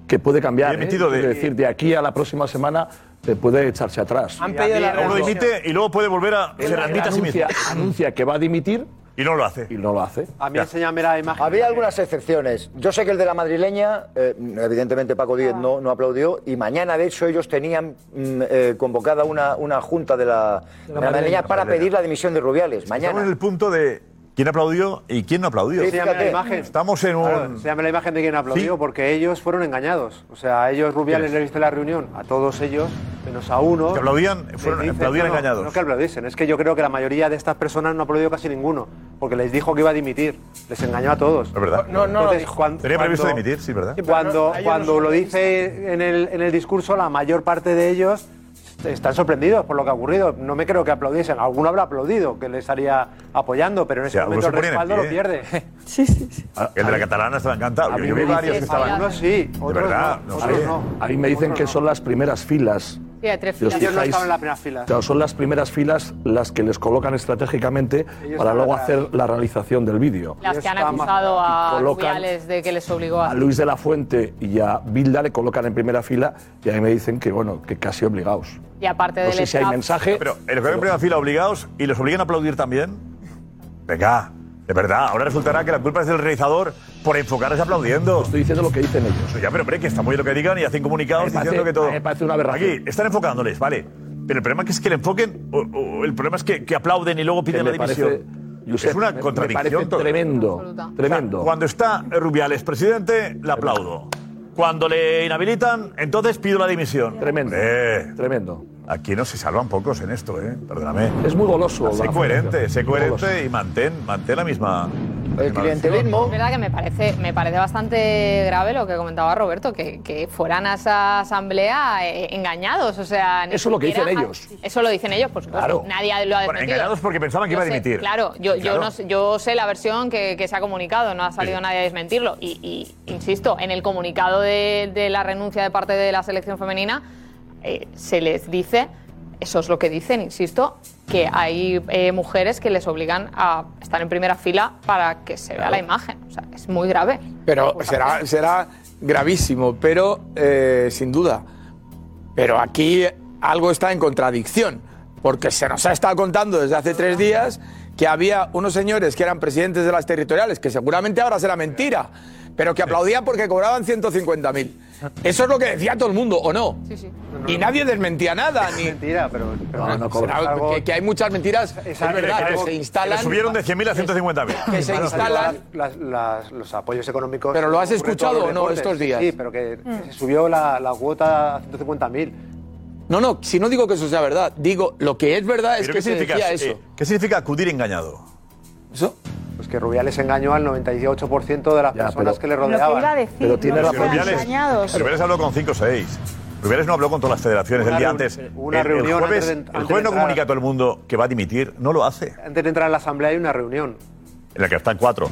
que puede cambiar. Había dimitido ¿eh? de- Quiero decir, de aquí a la próxima semana eh, puede echarse atrás. Han pedido la Uno renuncia. dimite y luego puede volver a. Se anuncia que va a dimitir Y no lo hace. y no lo hace. A mí enséñame la imagen. Había algunas excepciones. Yo sé que el de la madrileña, eh, evidentemente Paco Díez no, no aplaudió, y mañana, de hecho, ellos tenían mm, eh, convocada una, una junta de la, de la madrileña para madrileña. pedir la dimisión de Rubiales. Estamos Mañana. en el punto de quién aplaudió y quién no aplaudió. Sí, Enséñame la imagen. Estamos en un. Claro, enséñame la imagen de quien aplaudió, Sí. porque ellos fueron engañados. O sea, a ellos Rubiales les viste la reunión, a todos ellos, menos a uno. Que aplaudían, fueron- dice- aplaudían no, engañados. No que aplaudiesen, es que yo creo que la mayoría de estas personas no aplaudió casi ninguno, porque les dijo que iba a dimitir, les engañó a todos. Es verdad. No, no Entonces, dijo. cuan- Tenía previsto cuando- dimitir, sí, ¿verdad? Cuando, cuando no lo dice en el, en el discurso, la mayor parte de ellos están sorprendidos por lo que ha ocurrido. No me creo que aplaudiesen. Alguno habrá aplaudido, que le estaría apoyando, pero en ese Sí, momento el respaldo lo pie. pierde. Ah, El de la catalana estaba encantado. Yo, vi varios que estaban. Algunos sí, otros verdad, no. no otros sé. no. A mí me dicen que son las primeras filas. Sí, hay tres Si os filas. Ellos no estaban en las primeras filas. Claro, son las primeras filas las que les colocan estratégicamente Ellos para luego atrás. hacer la realización del vídeo. Las que han acusado a colocan Rubiales de que les obligó a... A Luis de la Fuente y a Bilda le colocan en primera fila y a mí me dicen que, bueno, que casi obligados. Y aparte No del sé si hay staff- mensaje. Pero el que en primera fila obligados y los obligan a aplaudir también. Venga, de verdad. Ahora resultará que la culpa es del realizador por enfocarse aplaudiendo. Estoy diciendo lo que dicen ellos. Ya, pero hombre, que está muy bien lo que digan y hacen comunicados Me parece- diciendo que todo. me parece una aberración. Aquí están enfocándoles, vale. Pero el problema es que le enfoquen, o, o el problema es que, que aplauden y luego piden la me dimisión. parece, Josep, es una me- me contradicción. parece todo. tremendo, tremendo. Cuando está Rubiales presidente, le aplaudo. Cuando le inhabilitan, entonces pido la dimisión. Tremendo. Hombre, Tremendo. Aquí no se salvan pocos en esto, ¿eh? Perdóname. Es muy goloso. Sé coherente, sé coherente y mantén, mantén la misma. El clientelismo. Es verdad que me parece, me parece bastante grave lo que comentaba Roberto, que, que fueran a esa asamblea eh, engañados. O sea, ni Eso es lo que dicen elellos. Eso lo dicen ellos, por supuesto. Claro. Nadie lo ha Bueno, desmentido. engañados porque pensaban que Yo iba a sé, dimitir. claro, yo, no sé, yo sé la versión que, que se ha comunicado, no ha salido Sí. nadie a desmentirlo. Y, y, insisto, en el comunicado de, de la renuncia de parte de la selección femenina eh, se les dice, eso es lo que dicen, insisto, que hay eh, mujeres que les obligan a estar en primera fila para que se vea la imagen. O sea, es muy grave. Pero será, será gravísimo, pero eh, sin duda. Pero aquí algo está en contradicción, porque se nos ha estado contando desde hace tres días que había unos señores que eran presidentes de las territoriales, que seguramente ahora será mentira, pero que aplaudían porque cobraban 150.000. Eso es lo que decía todo el mundo, ¿o no? Sí, sí. Y nadie desmentía nada, ni... Mentira, pero, pero No, no cobran. que, que hay muchas mentiras, es, algo verdad, que que es- se instalan... subieron de 100.000 a 150.000. Que se instalan... las- las- los apoyos económicos. ¿Pero lo has escuchado o no estos días? Sí, pero que que se subió la, la cuota a 150.000. No, no, si no digo que eso sea verdad, digo, lo que es verdad es ¿Pero que qué se decía eh, eso. ¿Qué significa acudir engañado? ¿Eso? Pues que Rubiales engañó al 98% de las Ya, personas pero- que le Lo que rodeaban. iba a decir, Pero tiene no Rubiales, engañados. Rubiales habló con 5 o 6. Rubiales no habló con todas las federaciones Una el día antes. una el, el reunión jueves, antes de- el antes de jueves no comunica a todo el mundo que va a dimitir. No lo hace. Antes de entrar a la asamblea hay una reunión. En la que están cuatro.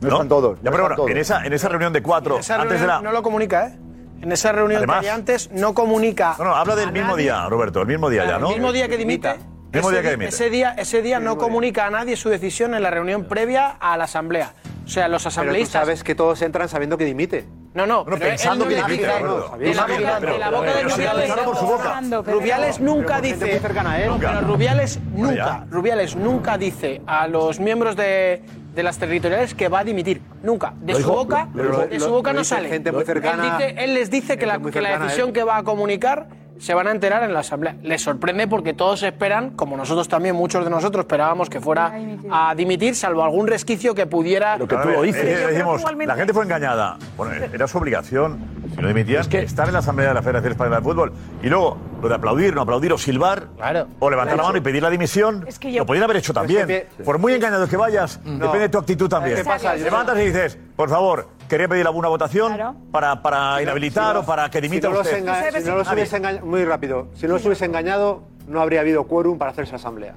No están todos, Ya, no pero están bueno, todos. en esa, en esa reunión de cuatro, Esa antes de reunión la. no lo comunica, ¿eh? En esa reunión Además- que hay antes no comunica. No, no, habla del mismo nadie. día, Roberto, el mismo día ya, ¿no? El mismo día que dimite. Mismo ese día que dimite. Ese día, ese día no comunica a nadie su decisión en la reunión previa a la asamblea. O sea, los Pero tú asambleístas. sabes que todos entran sabiendo que dimite. No, no, Bueno, pero pensando no que dimite. De la boca, de la boca de pero- Rubiales. por su boca. Rubiales nunca dice. No, pero Rubiales nunca. Rubiales nunca dice a los miembros de, de las territoriales que va a dimitir. Nunca. De Lo su dijo- boca, lo- lo- de lo- su boca lo no dice sale. gente muy cercana- él, dice- él les dice que la, muy que la cercana a decisión que va a comunicar se van a enterar en la asamblea. Les sorprende porque todos esperan, como nosotros también, muchos de nosotros esperábamos que fuera a dimitir, salvo algún resquicio que pudiera. Lo que A tú lo eh, dices. eh, decimos, la gente fue engañada. Bueno, era su obligación. Si no dimitían, Es que- estar en la Asamblea de la Federación Española de Fútbol. Y luego, lo de aplaudir, no aplaudir o silbar. Claro. O levantar la mano y pedir la dimisión. Es que yo- Lo podían haber hecho también. que- Por muy engañado que vayas, depende de tu actitud también. ¿Qué pasa? Levantas y dices, por favor, quería pedir alguna votación Claro. para, para inhabilitar o para que Si dimita no los, usted. enga- si no los hubiese engañado, muy rápido, si no los hubiese engañado, no habría habido quórum para hacerse asamblea.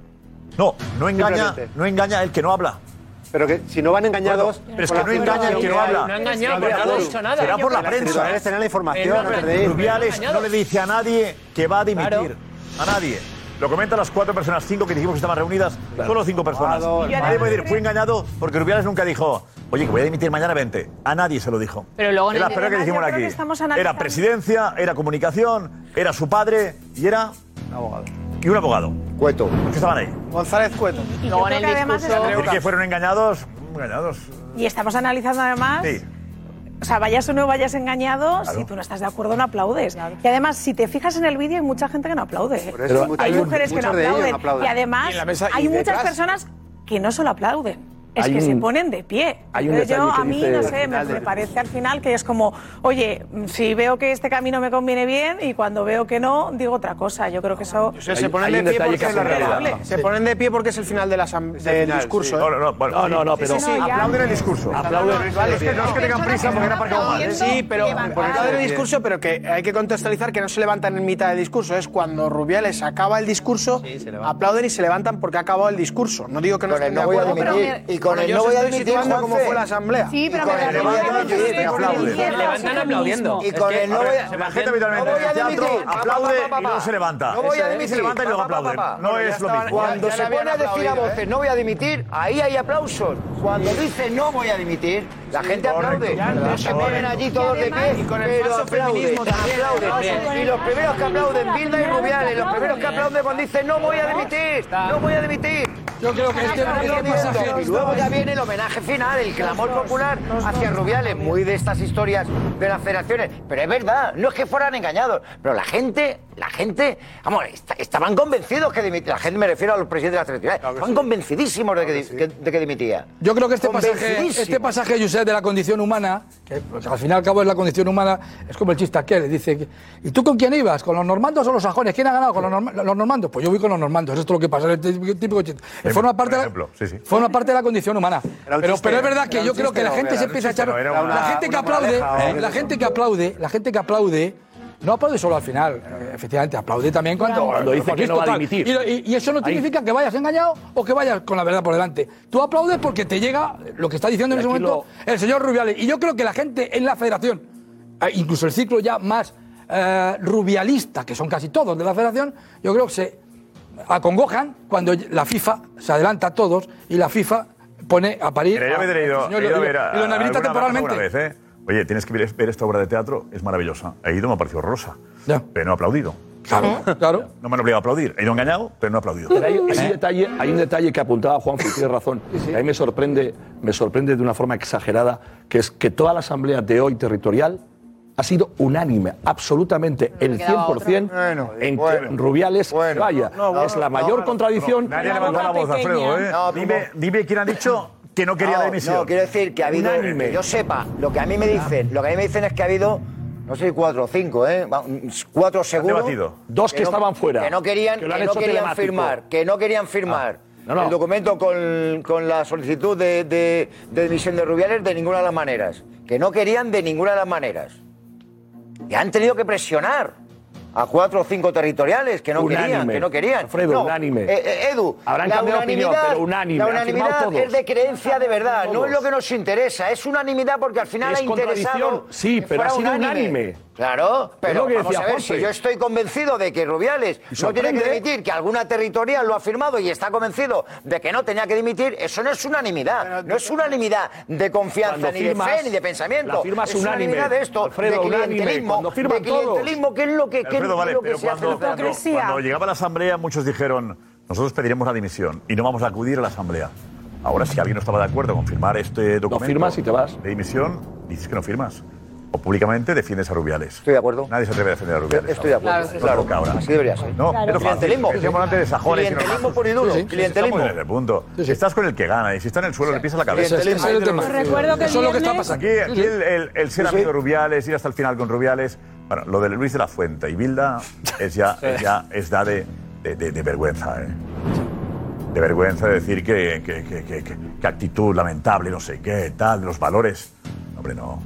No, no engaña, Simplemente. no engaña el que no habla. Pero que si no van engañados. Bueno, pero es por que la no engaña el que no habla. No ha engañado, porque no ha dicho nada. Será por la prensa. titulares tienen la información. Rubiales no le dice a nadie que va a dimitir. A nadie. Lo comentan las cuatro personas, cinco que dijimos que estaban reunidas, solo cinco personas. Nadie puede decir, fui engañado porque Rubiales nunca dijo, oye, que voy a dimitir mañana 20. A nadie se lo dijo. Pero luego en Era el- la que dijimos aquí. que Era presidencia, era comunicación, era su padre y era... Un abogado. Y un abogado. Cueto. Que estaban ahí. González Cueto. Y luego en el discurso... ¿Decir que fueron engañados? Engañados. Y estamos analizando además... Sí. O sea, vayas o no vayas engañado, Claro. si tú no estás de acuerdo, no aplaudes. Y además, si te fijas en el vídeo, hay mucha gente que no aplaude. ¿eh? eso hay mujeres que no aplauden. Y además, Y hay y muchas detrás. personas que no solo aplauden. Es Hay que se ponen de pie. hay un yo, a mí, dice- no sé, me, de- parece al final que es como, oye, si veo que este camino me conviene bien y cuando veo que no, digo otra cosa. Yo creo que eso... O sea, se ponen de pie porque es la realidad. Se ponen de pie porque es el final del, asam- del discurso. ¿eh? No, no, no, bueno, No, no, no, pero- sí, sí, aplauden el discurso. Aplauden. Vale, es que no es que tengan prisa porque han aparcado mal. Sí, pero por el discurso, pero que hay que contextualizar que no se levantan en mitad del discurso. Es cuando Rubiales acaba el discurso, aplauden y se levantan porque ha acabado el discurso. No digo que no estén de no voy a acuerdo. Con Bueno, el no voy a situando cómo fue la asamblea. Sí, pero Y con me el no voy a parece dimitir, que aplauden. se levantan aplaudiendo. Y con el no voy a... La gente habitualmente No en el teatro aplaude y luego se levanta. No voy a dimitir. Se levanta y luego aplauden. No es lo mismo. Cuando se pone a decir a voces no voy a dimitir, ahí hay aplausos. Cuando dice no voy a dimitir, la gente aplaude. Se ponen allí todos de pie, Y con el pero aplauden. Y los primeros que aplauden, Bilda y Rubiales, los primeros que aplauden cuando dicen no voy a dimitir, no voy a dimitir. Yo creo que este, este pasaje... Luego ya viene el homenaje final, el clamor popular hacia Rubiales, muy de estas historias de las federaciones. Pero es verdad, no es que fueran engañados, pero la gente, la gente, vamos, est- estaban convencidos que dimitía. La gente me refiero a los presidentes de las territoriales, estaban convencidísimos de que, di- que- de que dimitía. Yo creo que este pasaje, este pasaje, Josep, de la condición humana, que pues, al fin y al cabo es la condición humana, es como el chiste aquel, dice, que, ¿y tú con quién ibas? ¿Con los normandos o los sajones? ¿Quién ha ganado? ¿Con los, norma- los normandos? Pues yo voy con los normandos, esto es lo que pasa, es el típico- chiste. Forma parte, la, ejemplo, sí, sí. forma parte de la condición humana. Pero, chiste, pero es verdad que yo creo que la gente se empieza a echar... la gente que aplaude, la gente que aplaude, la gente que aplaude, no aplaude solo al final, eh, efectivamente, aplaude también cuando, Cuando dice que es no va a dimitir. Y, y- y eso no Ahí. significa que vayas engañado o que vayas con la verdad por delante. Tú aplaudes porque te llega lo que está diciendo en ese momento el señor Rubiales. Y yo creo que la gente en la federación, eh, incluso el ciclo ya más eh, rubialista, que son casi todos de la federación, yo creo que se acongojan cuando la FIFA se adelanta a todos y la FIFA pone a parir Mira, yo me he al ido, señor he ido a y lo- ver a- y lo inhabilita alguna- temporalmente. alguna vez, ¿eh? Oye, tienes que ver, ver esta obra de teatro, es maravillosa. He ido, me ha parecido horrorosa. Pero no he aplaudido. Claro, claro. No me han obligado a aplaudir. He ido engañado, pero no he aplaudido. Pero hay, hay un detalle, hay un detalle que apuntaba Juan, y tiene razón. y A mí me sorprende, me sorprende de una forma exagerada, que es que toda la asamblea de hoy territorial ha sido unánime, absolutamente el quedaba 100% en que Rubiales vaya. es la mayor contradicción. Nadie ha levantado la voz, Alfredo, ¿eh? No, dime, dime quién ha dicho que no quería no, la dimisión. No, quiero decir que ha habido, Unánime. que yo sepa, lo que a mí me dicen, lo que a mí me dicen es que ha habido, no sé, cuatro o cinco, ¿eh? Cuatro seguro. debatido. Dos que no- estaban fuera, Que no querían, que que querían firmar, que no querían firmar. No, no. El documento con, con la solicitud de, de, de dimisión de Rubiales de ninguna de las maneras. Que no querían de ninguna de las maneras. Y han tenido que presionar a cuatro o cinco territoriales que no Unánime. querían, que no querían. Alfredo, No, unánime. eh, eh, Edu, Habrán la cambiado de opinión, unanimidad- pero unánime, La unanimidad todos. es de creencia de verdad, no es lo que nos interesa, es unanimidad porque al final Es ha interesado. sí, pero ha sido unánime. Claro, pero que vamos decía a ver, si yo estoy convencido de que Rubiales no tiene que dimitir, que alguna territorial lo ha firmado y está convencido de que no tenía que dimitir, eso no es unanimidad. No es unanimidad de confianza, ni de fe, ni de pensamiento. la firma es unánime. unanimidad de esto, Alfredo, de clientelismo. de clientelismo, que es lo que, que- Alfredo, es vale, lo que pero se cuando, teatro. cuando, cuando llegaba la asamblea, muchos dijeron, nosotros pediremos la dimisión y no vamos a acudir a la asamblea. Ahora, si alguien no estaba de acuerdo con firmar este documento firmas y te vas. de dimisión, dices que no firmas. O públicamente defiendes a Rubiales. Estoy de acuerdo. Nadie se atreve a defender a Rubiales. Estoy de acuerdo, ahora. claro, Toca ahora. así debería ser. No, Claro. Clientelismo. Decíamos antes de sajones Clientelismo puro y duro, Sí, sí, clientelismo. estamos en ese punto. Si estás con el que gana y si está en el suelo le pisas la cabeza. Clientelismo. Ese es el tema. Recuerdo que el Eso es lo que está pasando. Aquí, aquí el, el- el ser Sí, sí. amigo de Rubiales, ir hasta el final con Rubiales, bueno, lo de Luis de la Fuente y Bilda es ya, es ya es da de, de- de- de vergüenza, ¿eh? De vergüenza de decir que, que, que- que- que- que actitud lamentable, no sé qué, tal, de los valores. Hombre, no.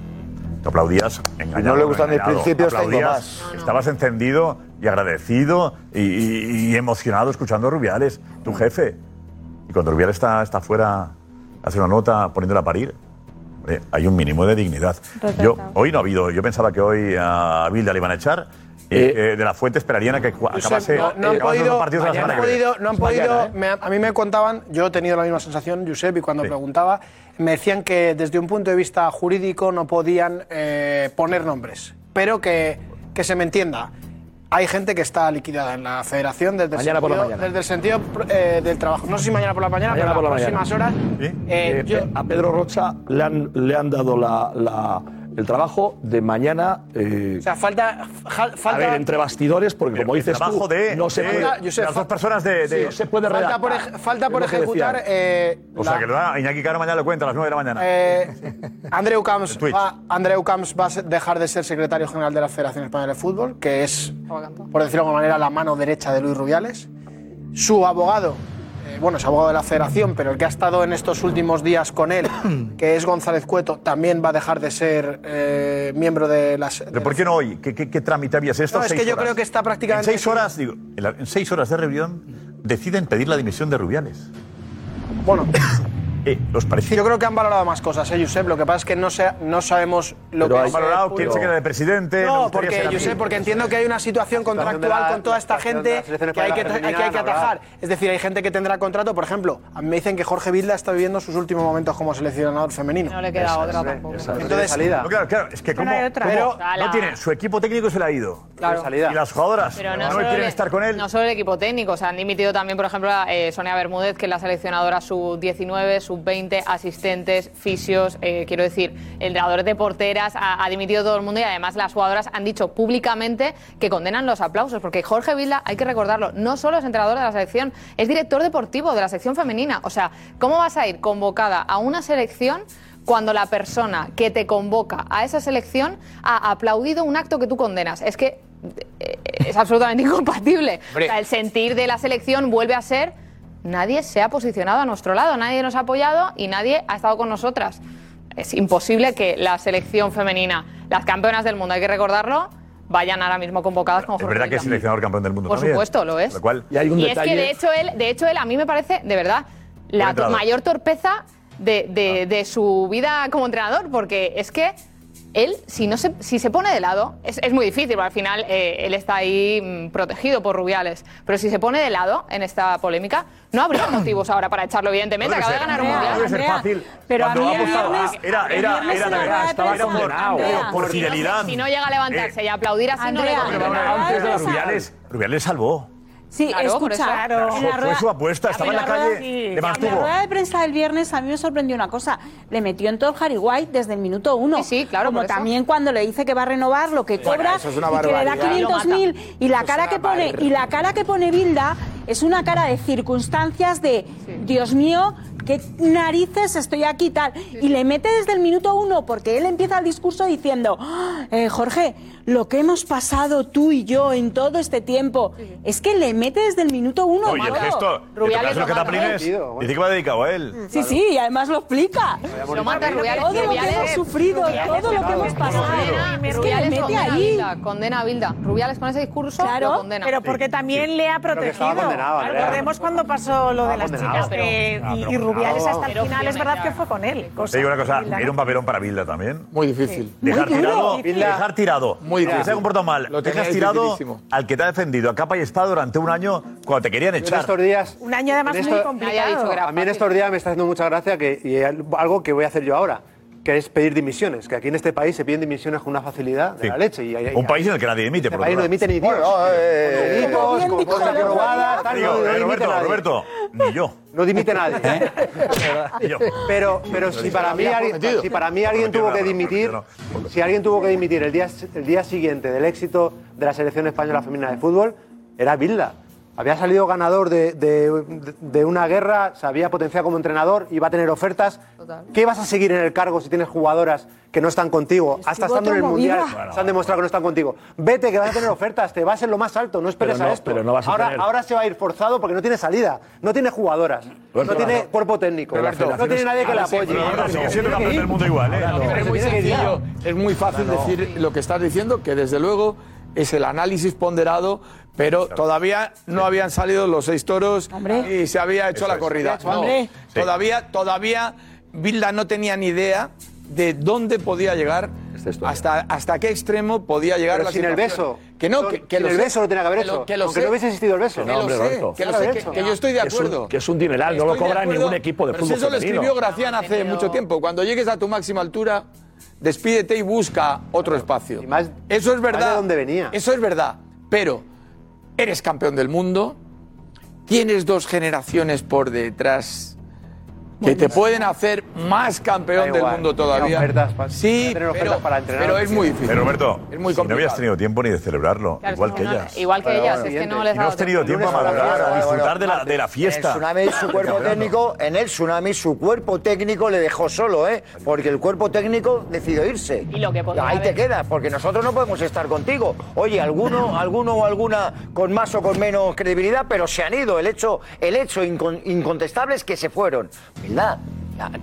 Tú aplaudías engañado. no le gustan mis principios, tengo Aplaudías, más. Estabas encendido y agradecido y, y- y emocionado escuchando a Rubiales, tu jefe. cuando Rubiales está, está fuera, hace una nota poniéndola a parir, hombre, hay un mínimo de dignidad. Yo, hoy no ha habido, yo pensaba que hoy a Bilda le iban a echar. y que de la fuente esperarían a que acabase, no, no han podido, partidos de la no han podido, no han podido me- a mí me contaban, yo he tenido la misma sensación, Josep, y cuando preguntaba, me decían que desde un punto de vista jurídico no podían eh, poner nombres, pero que, que se me entienda. Hay gente que está liquidada en la federación desde el Mañana por la sentido, mañana. desde el sentido eh, del trabajo. No sé si mañana por la mañana, Mañana pero por la las mañana. próximas horas. Eh, eh, yo- a Pedro Rocha le han, le han dado la, la- el trabajo de mañana. eh, o sea, falta, falta a ver, entre bastidores, porque como dices tú, de- no se de- puede. Josep, las dos personas de- de- Sí, no se puede falta redactar. por, ej- falta por ejecutar. eh, O sea, la- que lo da Iñaki Caro mañana lo cuenta a las 9 de la mañana. Eh, Andreu Camps, va, Andreu Camps va a dejar de ser secretario general de la Federación Española de Fútbol, que es, por decirlo de alguna manera, la mano derecha de Luis Rubiales. Su abogado, bueno, es abogado de la Federación, pero el que ha estado en estos últimos días con él, que es González Cueto, también va a dejar de ser eh, miembro de las. ¿Pero por qué no hoy? ¿Qué, qué, qué trámite había? Estas No, es que yo creo que está prácticamente- En seis horas, digo, en, la- en seis horas de reunión deciden pedir la dimisión de Rubiales. Bueno. Eh. Yo creo que han valorado más cosas, ¿eh, Josep? Lo que pasa es que no, se, no sabemos lo Pero que han es, valorado eh, quién se queda de presidente. No, porque sé, porque entiendo que hay una situación contractual con toda esta gente que hay que, que hay que atajar. Es decir, hay gente que tendrá contrato, por ejemplo, a mí me dicen que Jorge Vilda está viviendo sus últimos momentos como seleccionador femenino. No le queda otra tampoco. Entonces, No, claro, claro, es que como, Pero- no tiene, su equipo técnico se le ha ido. Claro. Y las jugadoras Pero no, quieren el- estar con él. No solo el equipo técnico, o sea, han dimitido también, por ejemplo, a, eh, Sonia Bermúdez, que es la seleccionadora sub-19, sub-20, asistentes, fisios, eh, quiero decir, entrenadores de porteras, ha, ha dimitido todo el mundo y además las jugadoras han dicho públicamente que condenan los aplausos, porque Jorge Vilda, hay que recordarlo, no solo es entrenador de la selección, es director deportivo de la sección femenina. O sea, ¿cómo vas a ir convocada a una selección? cuando la persona que te convoca a esa selección ha aplaudido un acto que tú condenas. Es que eh, es absolutamente incompatible. O sea, el sentir de la selección vuelve a ser nadie se ha posicionado a nuestro lado, nadie nos ha apoyado y nadie ha estado con nosotras. Es imposible que la selección femenina, las campeonas del mundo, hay que recordarlo, vayan ahora mismo convocadas con Es verdad que es seleccionador campeón del mundo Por también. supuesto, lo es. Lo cual, Y es que de hecho él, de hecho él a mí me parece, de verdad, la mayor torpeza de, de- de su vida como entrenador, porque es que él, si no se, si se pone de lado, es, es muy difícil, porque al final eh, él está ahí mm, protegido por Rubiales, pero si se pone de lado en esta polémica, no habría motivos ahora para echarlo, evidentemente, No acaba de ganar un no mundial. debe ser fácil. pero a mí ha el apostado a- viernes- era, era, era, de verdad, estaba condenado por Si no- fidelidad. Si no llega a levantarse y a aplaudir así, no le Rubiales, Rubiales salvó. Sí, Claro, escucha, la Fue rueda- su apuesta, estaba en la rueda- calle, sí, le en la rueda de prensa del viernes a mí me sorprendió una cosa. Le metió en todo el Harry White desde el minuto uno. Sí, sí, claro, Como eso. también cuando le dice que va a renovar lo que cobra eso es una y que le da barbaridad. 500.000 y la Eso cara que pone y la cara que pone Bilda es una cara de circunstancias de Dios mío, qué narices estoy aquí y tal. Y le mete desde el minuto uno porque él empieza el discurso diciendo, "Ah, eh, Jorge, lo que hemos pasado tú y yo en todo este tiempo, es que le mete desde el minuto uno. Oye, el gesto, Rubiales lo que lo da mata. Plines, dice que va dedicado a él. Sí, sí, y además lo explica. Lo mata Rubiales. Todo lo que hemos sufrido, todo lo que hemos pasado. Condena- Es que le mete ahí. Bilda, condena a Bilda. Rubiales con ese discurso Claro, lo condena. pero porque también le ha Andrea. Recordemos cuando pasó lo de las chicas y, Rubiales hasta el final es verdad que fue con él. Te digo una cosa, era un papelón para Bilda también. Muy difícil. Dejar tirado, Difícil. dejar tirado. Muy Que se difícil. ha comportado mal. Lo tenía Dejas tirado al que te ha defendido a capa y espada durante un año cuando te querían echar. estos días. Un año además muy complicado. A mí en estos días me está haciendo mucha gracia que, y algo que voy a hacer yo ahora, que es pedir dimisiones. Que aquí en este país se piden dimisiones con una facilidad de Sí. la leche. Y, y- Un país en el que nadie dimite, Este por país no dimite ni Dios. Bueno, eh, Como bien con cosas robadas, tal, Digo, no, eh, Roberto, nadie. Roberto, ni yo. No dimite nadie. Yo. Pero, pero si para mí alguien, si para mí alguien tuvo que dimitir, si alguien tuvo que dimitir el día, el día siguiente del éxito de la selección española femenina de fútbol, era Bilda. Había salido ganador de, de- de una guerra, se había potenciado como entrenador, iba a tener ofertas. Total. ¿Qué vas a seguir en el cargo si tienes jugadoras que no están contigo? Hasta estando en el Mundial se han demostrado que no están contigo. Vete, que vas a tener ofertas, te vas en lo más alto, no esperes Pero no, a esto. pero no vas a ahora, tener- ahora se va a ir forzado porque no tiene salida, no tiene jugadoras, no tiene cuerpo técnico, la no tiene es- nadie que sí, apoye. Es es muy fácil decir lo que estás diciendo, que desde luego es el análisis ponderado, Pero todavía no habían salido los seis toros y se había hecho Eso la es. corrida. No, todavía, todavía Bilda no tenía ni idea de dónde podía llegar, hasta, hasta qué extremo podía llegar Pero la sin el beso. Que no, que, que sin lo el sé, beso lo tenía que haber hecho, que lo aunque sé, no hubiese existido el beso. Que No, lo hombre, sé, Roberto. que lo Claro, sé, de que, hecho. que yo estoy de Que es un- acuerdo. que es un dineral, no lo Estoy cobra acuerdo, ningún equipo de pero fútbol si eso lo escribió Gracián hace mucho tiempo. Cuando llegues a tu máxima altura, despídete y busca otro espacio. eso es verdad. de dónde venía. Eso es verdad. Pero eres campeón del mundo, tienes dos generaciones por detrás que te pueden hacer más campeón del mundo todavía. ofertas sí, pero, para entrenar. pero es muy difícil. Pero Roberto, Es muy si no habías tenido tiempo ni de celebrarlo, Claro, igual que ellas. igual que ellas, es que no les Si no ha has tenido tiempo a madurar, a disfrutar de la, de la fiesta. En el tsunami su cuerpo técnico, en el tsunami su cuerpo técnico le dejó solo, ¿eh? Porque el cuerpo técnico decidió irse. Y lo que podría Ahí te quedas, porque nosotros no podemos estar contigo. Oye, alguno, alguno o alguna con más o con menos credibilidad, pero se han ido. El hecho, el hecho incon- incontestable es que se fueron. ¿Verdad?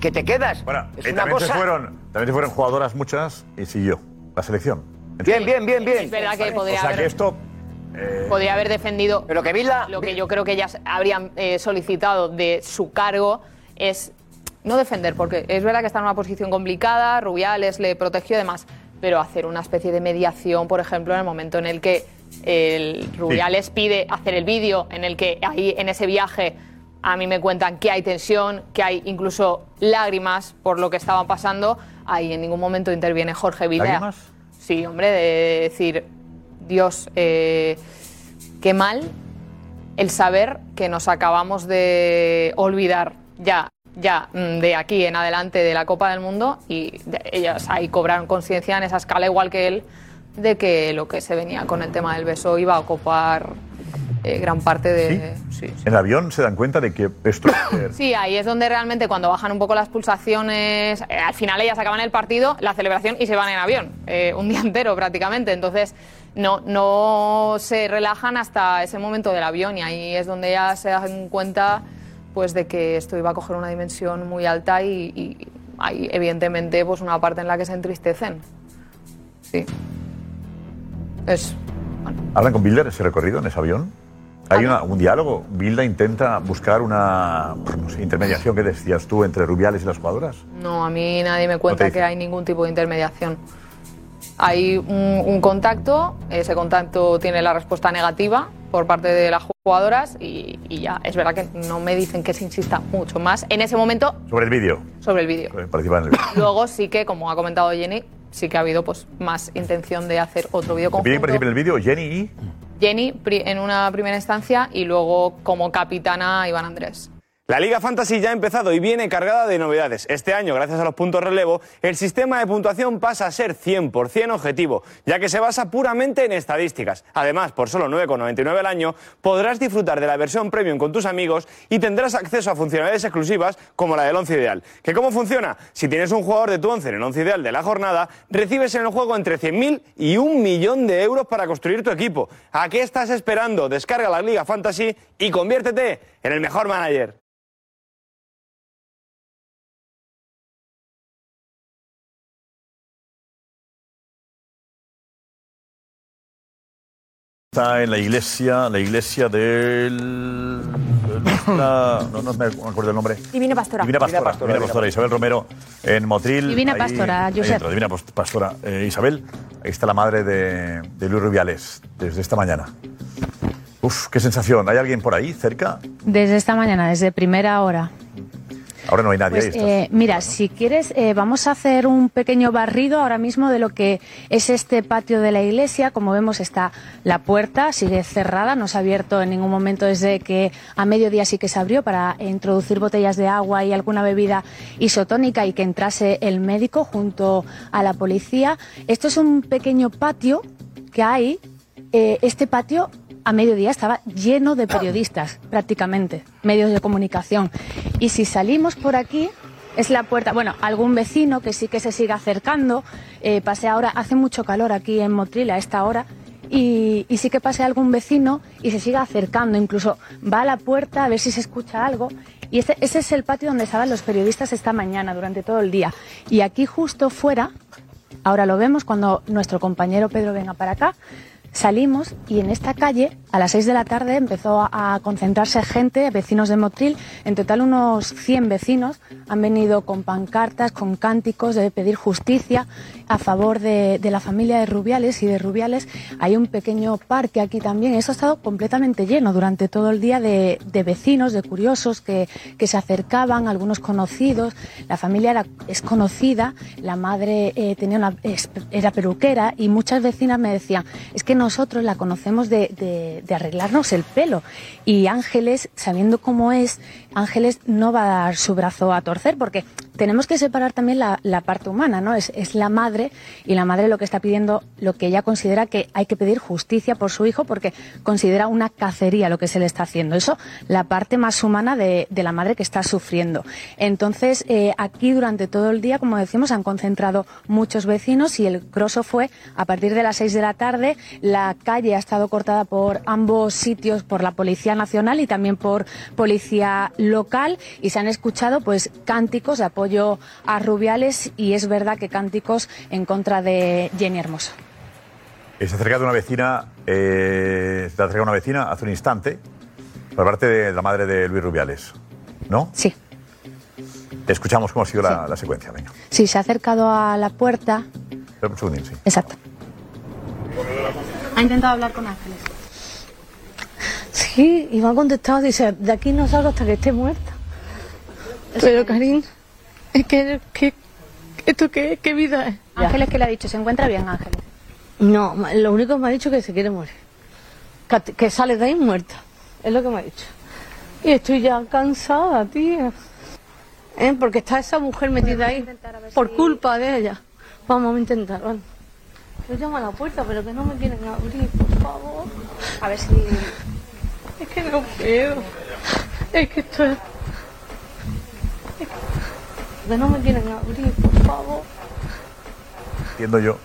Que te quedas. es Eh, una también, se fueron, también se fueron jugadoras muchas y siguió la selección. Bien, bien, bien, bien. Es verdad que podría O sea haber- que esto. eh, podría haber defendido Pero que Vila- lo que yo creo que ellas habrían eh, solicitado de su cargo es no defender, porque es verdad que está en una posición complicada, Rubiales le protegió y demás, pero hacer una especie de mediación, por ejemplo, en el momento en el que el Rubiales pide hacer el vídeo, en el que ahí en ese viaje a mí me cuentan que hay tensión, que hay incluso lágrimas por lo que estaban pasando, ahí en ningún momento interviene Jorge Vilea. ¿Lágrimas? Sí, hombre, de decir, Dios, eh, qué mal el saber que nos acabamos de olvidar ya, ya mm, de aquí en adelante de la Copa del Mundo y ellas ahí cobraron conciencia en esa escala igual que él de que lo que se venía con el tema del beso iba a ocupar eh, gran parte de... Sí, En el avión se dan cuenta de que esto. Sí, ahí es donde realmente cuando bajan un poco las pulsaciones, eh, al final ellas acaban el partido, la celebración y se van en avión, eh, un día entero prácticamente. Entonces no, no se relajan hasta ese momento del avión y ahí es donde ellas se dan cuenta pues de que esto iba a coger una dimensión muy alta y, y hay evidentemente pues una parte en la que se entristecen. Sí. Es ¿Hablan con Bilder ese recorrido en ese avión? ¿Hay una- un diálogo? ¿Bilda intenta buscar una no sé, intermediación que decías tú entre Rubiales y las jugadoras? No, a mí nadie me cuenta que hay ningún tipo de intermediación. Hay un, un contacto, ese contacto tiene la respuesta negativa por parte de las jugadoras y, y ya, es verdad que no me dicen que se insista mucho más en ese momento Sobre el vídeo. sobre el vídeo. Luego sí que, como ha comentado Jenny, sí que ha habido pues más intención de hacer otro vídeo ¿Te piden conjunto. el vídeo Jenny y. Jenny en una primera instancia y luego como capitana Iván Andrés. La Liga Fantasy ya ha empezado y viene cargada de novedades. Este año, gracias a los puntos relevo, el sistema de puntuación pasa a ser 100% objetivo, ya que se basa puramente en estadísticas. Además, por solo 9,99 al año, podrás disfrutar de la versión premium con tus amigos y tendrás acceso a funcionalidades exclusivas como la del once ideal. ¿Que cómo funciona? Si tienes un jugador de tu once en el once ideal de la jornada, recibes en el juego entre 100.000 y un millón de euros para construir tu equipo. ¿A qué estás esperando? Descarga la Liga Fantasy y conviértete en el mejor manager. Está en la iglesia, la iglesia del. la- no, no me acuerdo el nombre. Divina Pastora. Divina Pastora, Divina Pastora, Isabel Romero en Motril. Divina ahí- Pastora, Josep. dentro, Divina Pos- Pastora. Eh, Isabel, ahí está la madre de, de Luis Rubiales, desde esta mañana. Uf, qué sensación. ¿Hay alguien por ahí, cerca? Desde esta mañana, desde primera hora. Ahora no hay nadie Pues, ahí. eh, mira, si quieres, eh, vamos a hacer un pequeño barrido ahora mismo de lo que es este patio de la iglesia. Como vemos, está la puerta, sigue cerrada, no se ha abierto en ningún momento desde que a mediodía sí que se abrió para introducir botellas de agua y alguna bebida isotónica y que entrase el médico junto a la policía. Esto es un pequeño patio que hay. Eh, este patio a mediodía estaba lleno de periodistas, prácticamente, medios de comunicación. Y si salimos por aquí, es la puerta, bueno, algún vecino que sí que se sigue acercando, eh, pase ahora, hace mucho calor aquí en Motril a esta hora, y, y sí que pase algún vecino y se siga acercando, incluso va a la puerta a ver si se escucha algo. Y ese, ese es el patio donde estaban los periodistas esta mañana, durante todo el día. Y aquí justo fuera, ahora lo vemos cuando nuestro compañero Pedro venga para acá, salimos y en esta calle a las 6 de la tarde empezó a, concentrarse gente, vecinos de Motril, en total unos 100 vecinos han venido con pancartas, con cánticos de pedir justicia a favor de, de la familia de Rubiales y de Rubiales. Hay un pequeño parque aquí también. Esto ha estado completamente lleno durante todo el día de, de vecinos, de curiosos que, que se acercaban, algunos conocidos. La familia es conocida, la madre eh, tenía una, era peluquera y muchas vecinas me decían, es que nosotros la conocemos de, arreglarnos el pelo. Y Ángeles, sabiendo cómo es, Ángeles no va a dar su brazo a torcer porque tenemos que separar también la, parte humana, ¿no? Es, la madre y la madre lo que está pidiendo, lo que ella considera que hay que pedir justicia por su hijo porque considera una cacería lo que se le está haciendo. Eso, la parte más humana de, la madre que está sufriendo. Entonces, eh, aquí durante todo el día, como decimos, han concentrado muchos vecinos y el grosso fue a partir de las 6 de la tarde. La calle ha estado cortada por ambos sitios, por la Policía Nacional y también por Policía y se han escuchado pues cánticos de apoyo a Rubiales y es verdad que cánticos en contra de Jenny Hermoso. Eh, Se ha acercado una vecina, eh, se ha acercado una vecina hace un instante por parte de la madre de Luis Rubiales, ¿no? Sí. Escuchamos cómo ha sido la, la secuencia, venga. Sí, se ha acercado a la puerta. Espera un segundín, sí. Exacto. Ha intentado hablar con Ángeles. Sí, y me ha contestado, dice, de aquí no salgo hasta que esté muerta. Pero, Karim, es que, que- ¿esto qué, qué vida es? Ángeles, ¿qué le ha dicho? ¿Se encuentra bien, Ángeles? No, lo único que me ha dicho es que se quiere morir. Que sale de ahí muerta. Es lo que me ha dicho. Y estoy ya cansada, tía. ¿Eh? Porque está esa mujer metida ahí por culpa de ella. Vamos a intentar, vale. Yo llamo a la puerta, pero que no me quieren abrir, por favor. A ver si... Es que no puedo. Es que esto es... es Que no me quieren abrir, por favor. Entiendo yo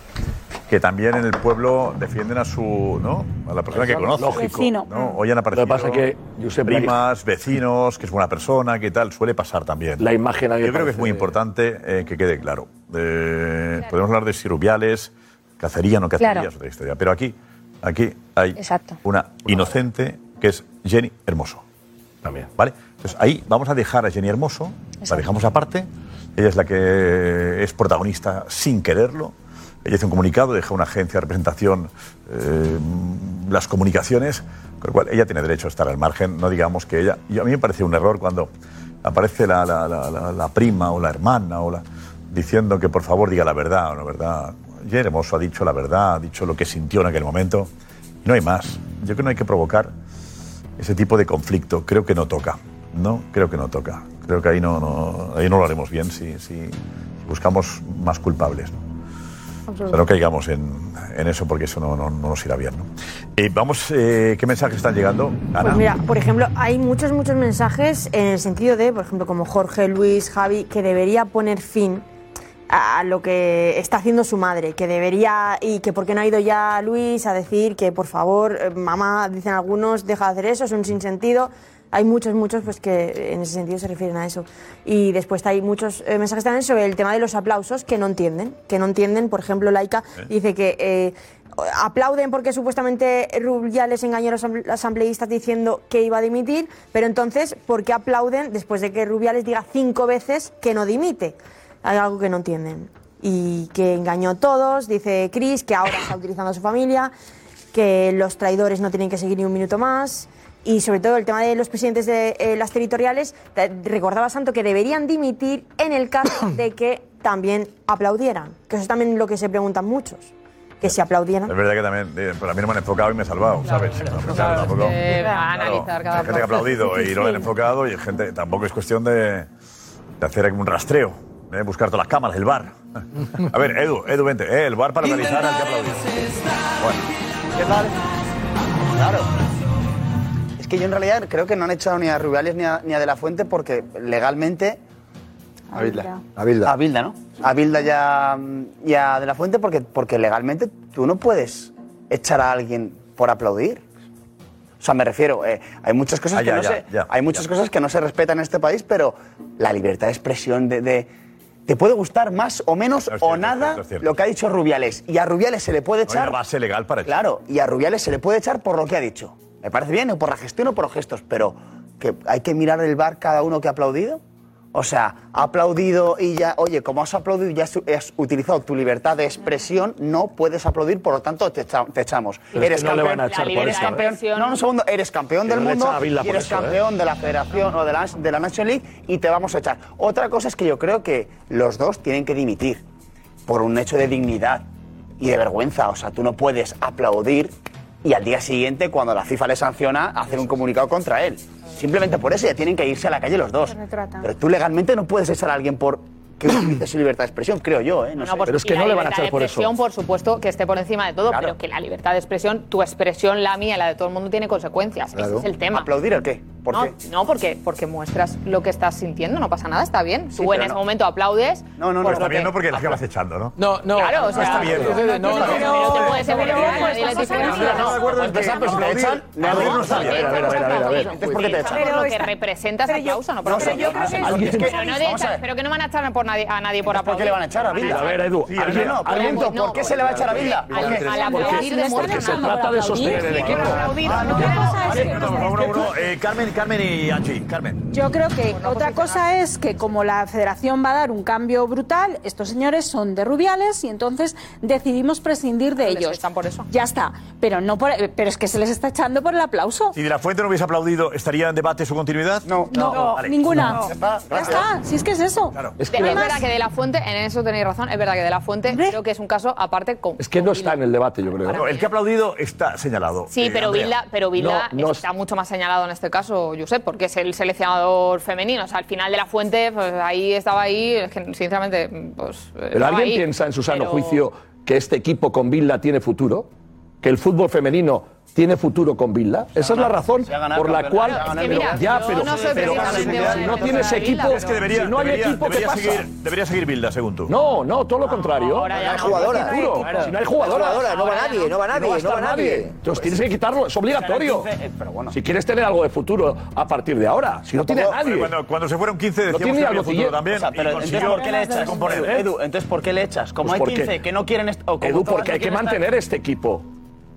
que también en el pueblo defienden a su, ¿no? A la persona que conoce. Lógico. ¿no? Hoy han aparecido Lo que pasa que, Josep, primas, vecinos, que es buena persona, que tal, suele pasar también. La imagen a mí me Yo creo que es muy importante eh, que quede claro. Eh, Podemos hablar de si Rubiales, cacería, no cacería, Claro. es otra historia. Pero aquí, aquí hay Exacto. una inocente que es Jenny Hermoso. También. ¿Vale? Entonces ahí vamos a dejar a Jenny Hermoso, la dejamos aparte. Ella es la que es protagonista sin quererlo. Ella hizo un comunicado, deja una agencia de representación, eh, las comunicaciones, con lo cual ella tiene derecho a estar al margen. No digamos que ella. Y a mí me parece un error cuando aparece la, la- la- la- la prima o la hermana o la, diciendo que por favor diga la verdad o la verdad. Jenny Hermoso ha dicho la verdad, ha dicho lo que sintió en aquel momento. Y no hay más. Yo creo que no hay que provocar ese tipo de conflicto. Creo que no toca. No, creo que no toca. Creo que ahí no, no- ahí no lo haremos bien si, si buscamos más culpables. ¿no? O sea, no caigamos en, en eso porque eso no, no- no nos irá bien. ¿no? Eh, vamos, eh, ¿qué mensajes están llegando? Ana. Pues mira, por ejemplo, hay muchos, muchos mensajes en el sentido de, por ejemplo, como Jorge, Luis, Javi, que debería poner fin a lo que está haciendo su madre, que debería, y que por qué no ha ido ya Luis a decir que por favor, eh, mamá, dicen algunos, deja de hacer eso, es un sinsentido. Hay muchos, muchos pues que en ese sentido se refieren a eso. Y después hay muchos eh, mensajes también sobre el tema de los aplausos que no entienden, que no entienden, por ejemplo, Laika dice que eh, aplauden porque supuestamente Rubiales engañó a los asamble- asambleístas diciendo que iba a dimitir, pero entonces, ¿por qué aplauden después de que Rubiales diga cinco veces que no dimite? Hay algo que no entienden. Y que engañó a todos, dice Chris, que ahora está utilizando a su familia, que los traidores no tienen que seguir ni un minuto más. Y sobre todo el tema de los presidentes de eh, las territoriales, te- recordaba Santo que deberían dimitir en el caso de que también aplaudieran. Que eso es también lo que se preguntan muchos. Que si aplaudieran. Es verdad que también, eh, pero a mí no me han enfocado y me he salvado, ¿sabes? No, claro, tampoco- Eh, claro, analizar cada hay gente que ha aplaudido y no le han enfocado y hay gente, tampoco es cuestión de, de hacer un rastreo, de buscar todas las cámaras, el bar. A ver, Edu, Edu, vente, eh, el bar para analizar al que ha aplaudido. Bueno. ¿Qué tal? Claro. Es que yo en realidad creo que no han echado ni a Rubiales ni a, ni a De La Fuente porque legalmente... A Bilda. A Bilda. A Bilda, ¿no? A Bilda ya y a De La Fuente porque, porque legalmente tú no puedes echar a alguien por aplaudir. O sea, me refiero, eh, hay muchas cosas Ah, ya, que no ya, se, ya, hay muchas cosas que no se respetan en este país, pero la libertad de expresión de, de- te puede gustar más o menos o nada cierto, lo que ha dicho Rubiales. Y a Rubiales se le puede No hay una echar. base legal para echar. Claro, y a Rubiales se le puede echar por lo que ha dicho. Me parece bien, o por la gestión o por los gestos, pero que hay que mirar el bar cada uno que ha aplaudido. O sea, ha aplaudido y ya, oye, como has aplaudido y ya has, has utilizado tu libertad de expresión, no puedes aplaudir, por lo tanto te, echa- te echamos. Pero es que no le van a echar por eres eso, ¿eh? campeón, no, un segundo, eres campeón Que del no mundo y eres eso, ¿eh? campeón de la federación o de la, de la Nation League y te vamos a echar. Otra cosa es que yo creo que los dos tienen que dimitir por un hecho de dignidad y de vergüenza. O sea, tú no puedes aplaudir y al día siguiente, cuando la FIFA le sanciona, hacer un comunicado contra él. Simplemente por eso ya tienen que irse a la calle los dos. Pero tú legalmente no puedes echar a alguien por que utilice su libertad de expresión, creo yo. ¿eh? No sé. No, pues, y la libertad de expresión, por supuesto, que esté por encima de todo, pero que la libertad de expresión, tu expresión, la mía, la de todo el mundo, tiene consecuencias. Ese es el tema. ¿Aplaudir el qué? ¿Por no, qué? no, porque, porque muestras lo que estás sintiendo, no pasa nada, está bien. Sí, Tú en pero ese no. momento aplaudes. No, No, está bien, no porque la acabas echando, ¿no? No, no. Claro, o sea, está bien. no, No, no, no, no. te puedes Pero no, le no, de acuerdo en que pero echan, no, no, no está bien. A ver, a ver, a ver, a ver, a ver. Entonces, ¿por qué te echan? Por lo que representa esa causa, no por pero creo que- Pero no a echar- pero que no van a echar por nadie, a nadie por ¿Por aplaudir. qué le van a echar a Bilda? A ver, Edu, Sí, alguien- no, alguien- pregunto, ¿por qué se le va a echar a Bilda? ¿Por Porque, se trata de sostener el equipo. Carmen, Carmen y Angie. Carmen. Yo creo que otra cosa es que como la federación va a dar un cambio brutal, estos señores son de Rubiales y entonces decidimos prescindir de ellos. Están por eso. Ya está, pero no por- pero es que se les está echando por el aplauso. Si de la Fuente no hubiese aplaudido, ¿estaría en debate su continuidad? No, No, ninguna. Ya está, si es que es eso. Es De- es verdad que de la fuente, en eso tenéis razón, es verdad que de la fuente creo que es un caso aparte con. es que no está en el debate, yo creo. No, el que ha aplaudido está señalado. Sí, Eh, pero. Vilda, pero Vilda No, no está mucho más señalado en este caso, Josep, porque es el seleccionador femenino. O sea, al final de la fuente, pues ahí estaba ahí, es que sinceramente, pues. Pero estaba alguien ahí. piensa en su sano Pero- juicio que este equipo con Villa tiene futuro, que el fútbol femenino tiene futuro con Villa. Esa es la razón por la cual. Ya, pero, si, no tienes equipo, Es que debería, si no hay debería, equipo, ¿qué debería pasa? seguir, debería seguir Bilda, según tú. No, no, todo lo contrario. ahora ya No hay no. jugadora. Futuro. Si no hay jugadora, no va nadie, no va nadie, no va nadie. Entonces tienes que quitarlo, es obligatorio. Eh, Pero bueno. Si quieres tener algo de futuro a partir de ahora, si no tiene Pero nadie. Cuando, cuando se fueron 15 No decíamos tiene que algo había futuro también. O sea, pero y entonces, ¿por qué le echas? componer. Edu, entonces, ¿por qué le echas? Como Pues hay porque- 15 que no quieren... Edu, porque hay que mantener este equipo.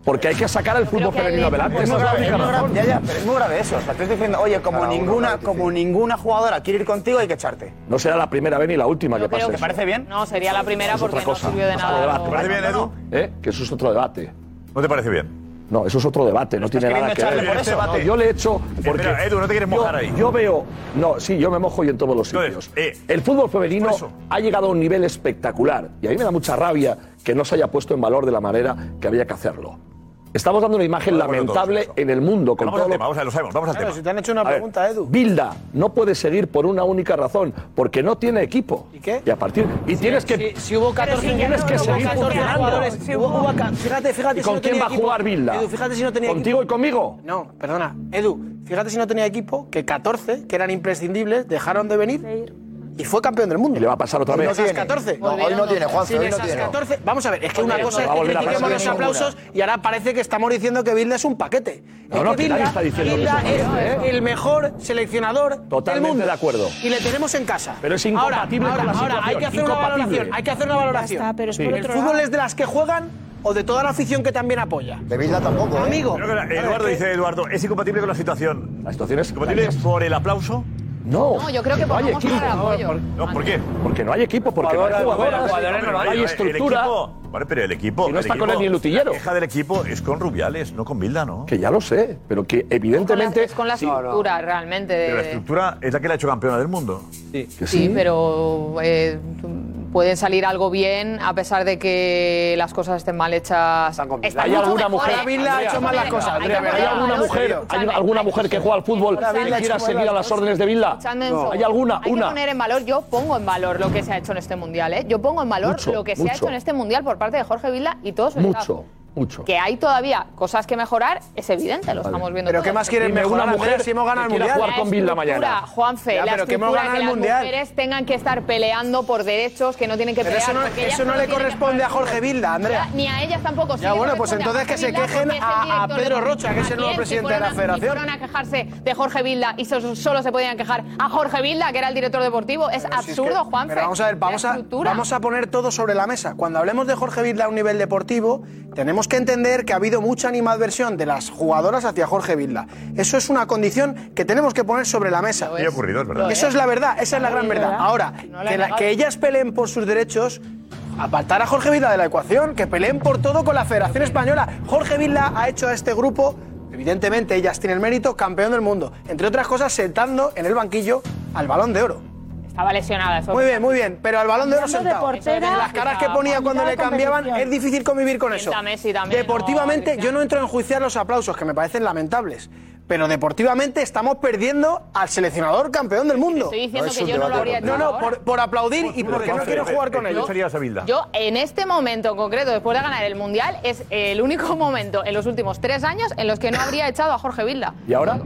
Porque hay que sacar el fútbol femenino el- adelante. Es Esa muy es la única razón. Ya, ya, pero es muy grave eso. O sea, te estoy diciendo, oye, como Cada ninguna, como ninguna jugadora quiere ir contigo, hay que echarte. No será la primera vez ni la última que Yo pase. ¿Te parece bien? No, sería la primera Es porque no sirvió de nada. ¿Te parece bien, Edu? ¿Eh? Que eso es otro debate. ¿No te parece bien? No, eso es otro debate, no tiene nada que ver. por eso. debate, yo le he hecho porque Espera, Edu, no te quieres yo- mojar ahí. Yo veo, no, sí, yo me mojo y en todos los Entonces, sitios. eh, el fútbol femenino ha llegado a un nivel espectacular y a mí me da mucha rabia que no se haya puesto en valor de la manera que había que hacerlo. Estamos dando una imagen lamentable en el mundo con Vamos todo al lo- tema, vamos a ver, lo sabemos, vamos al Claro, tema. si te han hecho una A ver, pregunta, Edu. Bilda no puede seguir por una única razón, porque no tiene equipo. ¿Y qué? Y a partir y tienes que Si, si hubo 14 tienes que hubo seguir 14 funcionando. jugadores, si hubo- hubo fíjate, fíjate ¿Y si con no quién tenía va a equipo. jugar Bilda? Edu, fíjate si no tenía ¿Contigo equipo. y conmigo? No, perdona. Edu, fíjate si no tenía equipo, que 14, que eran imprescindibles, dejaron de venir y fue campeón del mundo. Y le va a pasar otra Sin vez. esas 14. No, hoy no tiene, Sin hoy no tiene. 14. Vamos a ver, es que una cosa es que critiquemos los ninguna. aplausos y ahora parece que estamos diciendo que Bilda es un paquete. No, Es no, Bilda- está diciendo Bilda es ¿eh? el mejor seleccionador Totalmente del mundo. de acuerdo. Y le tenemos en casa. Pero es Ahora, incompatible ahora, con la ahora, hay situación, que hacer una valoración. Hay que hacer una valoración. Está, pero es por ¿El otro fútbol lado. es de las que juegan o de toda la afición que también apoya? De Bilda tampoco, ¿eh? Amigo. Creo que la- Eduardo dice, Eduardo, ¿es incompatible con la situación? La situación es ¿Incompatible por el aplauso? No. No, yo creo que no hay equipo. No, ¿por qué? Porque no hay equipo, porque no hay jugadoras, no hay el estructura. Vale, pero el equipo. Y no el está con él ni el utillero. La queja del equipo es con Rubiales, no con Bilda, ¿no? Que ya lo sé, pero que evidentemente. Es con la sí, estructura, realmente. de- Pero la estructura es la que la ha hecho campeona del mundo. que Sí, sí. pero eh, pueden salir algo bien a pesar de que las cosas estén mal hechas. Están ¿Hay alguna mujer? Bilda ha hecho mal las cosas, Hay que Andrea, poner ¿Hay en alguna mujer, hay alguna mujer que juega al fútbol que quiera seguir a las órdenes de Bilda? Escuchadme un ¿Hay alguna? Hay Una. que poner en valor, yo pongo en valor lo que se ha hecho en este mundial, ¿eh? Yo pongo en valor Mucho, lo que se ha hecho en este mundial por parte de Jorge Vilda y todo su Mucho. Mucho. Que hay todavía cosas que mejorar, es evidente, lo estamos viendo. Pero todos. ¿qué más quieren Dime, mejorar, una mujer si hemos ganado el Mundial? jugar con Bilda mañana. Juanfe, Ya, la pero que hemos ganado que el las Mundial. mujeres tengan que estar peleando por derechos que no tienen que Pero pelear. eso no, eso no le corresponde a Jorge Vilda, Andrea. Ni a ellas tampoco. sí Ya, bueno, pues entonces que se quejen a- a Pedro Rocha, que es el ¿A nuevo presidente Si de la federación. Si fueran a quejarse de Jorge Vilda y so- solo se podían quejar a Jorge Vilda, que era el director deportivo, es Pero si es absurdo, que- Juanfe. Pero vamos a ver, vamos La a, estructura. vamos a poner todo sobre la mesa. Cuando hablemos de Jorge Vilda a un nivel deportivo, tenemos que entender que ha habido mucha animadversión de las jugadoras hacia Jorge Vilda. Eso es una condición que tenemos que poner sobre la mesa. Y ocurrido, es verdad. Eso es la verdad, esa es la gran verdad. Ahora, que, la- que ellas peleen por sus derechos, apartar a Jorge Vilda de la ecuación, que peleen por todo con la Federación Española. Jorge Vilda ha hecho a este grupo, evidentemente ellas tienen mérito, campeón del mundo. Entre otras cosas, sentando en el banquillo al balón de oro. Estaba lesionada. Eso Muy bien, muy bien. Pero al balón de oro sentado. portera, las caras que ponía cuando le cambiaban, es difícil convivir con eso. Sienta Messi también, Deportivamente, no, yo no entro a enjuiciar los aplausos, que me parecen lamentables. Pero deportivamente estamos perdiendo al seleccionador campeón del mundo. estoy diciendo No es que yo no lo habría hecho No, no, por, por aplaudir y porque no quiero jugar con ellos. Bilda? Yo, en este momento en concreto, después de ganar el Mundial, es el único momento en los últimos tres años en los que no habría echado a Jorge Vilda. ¿Y ahora?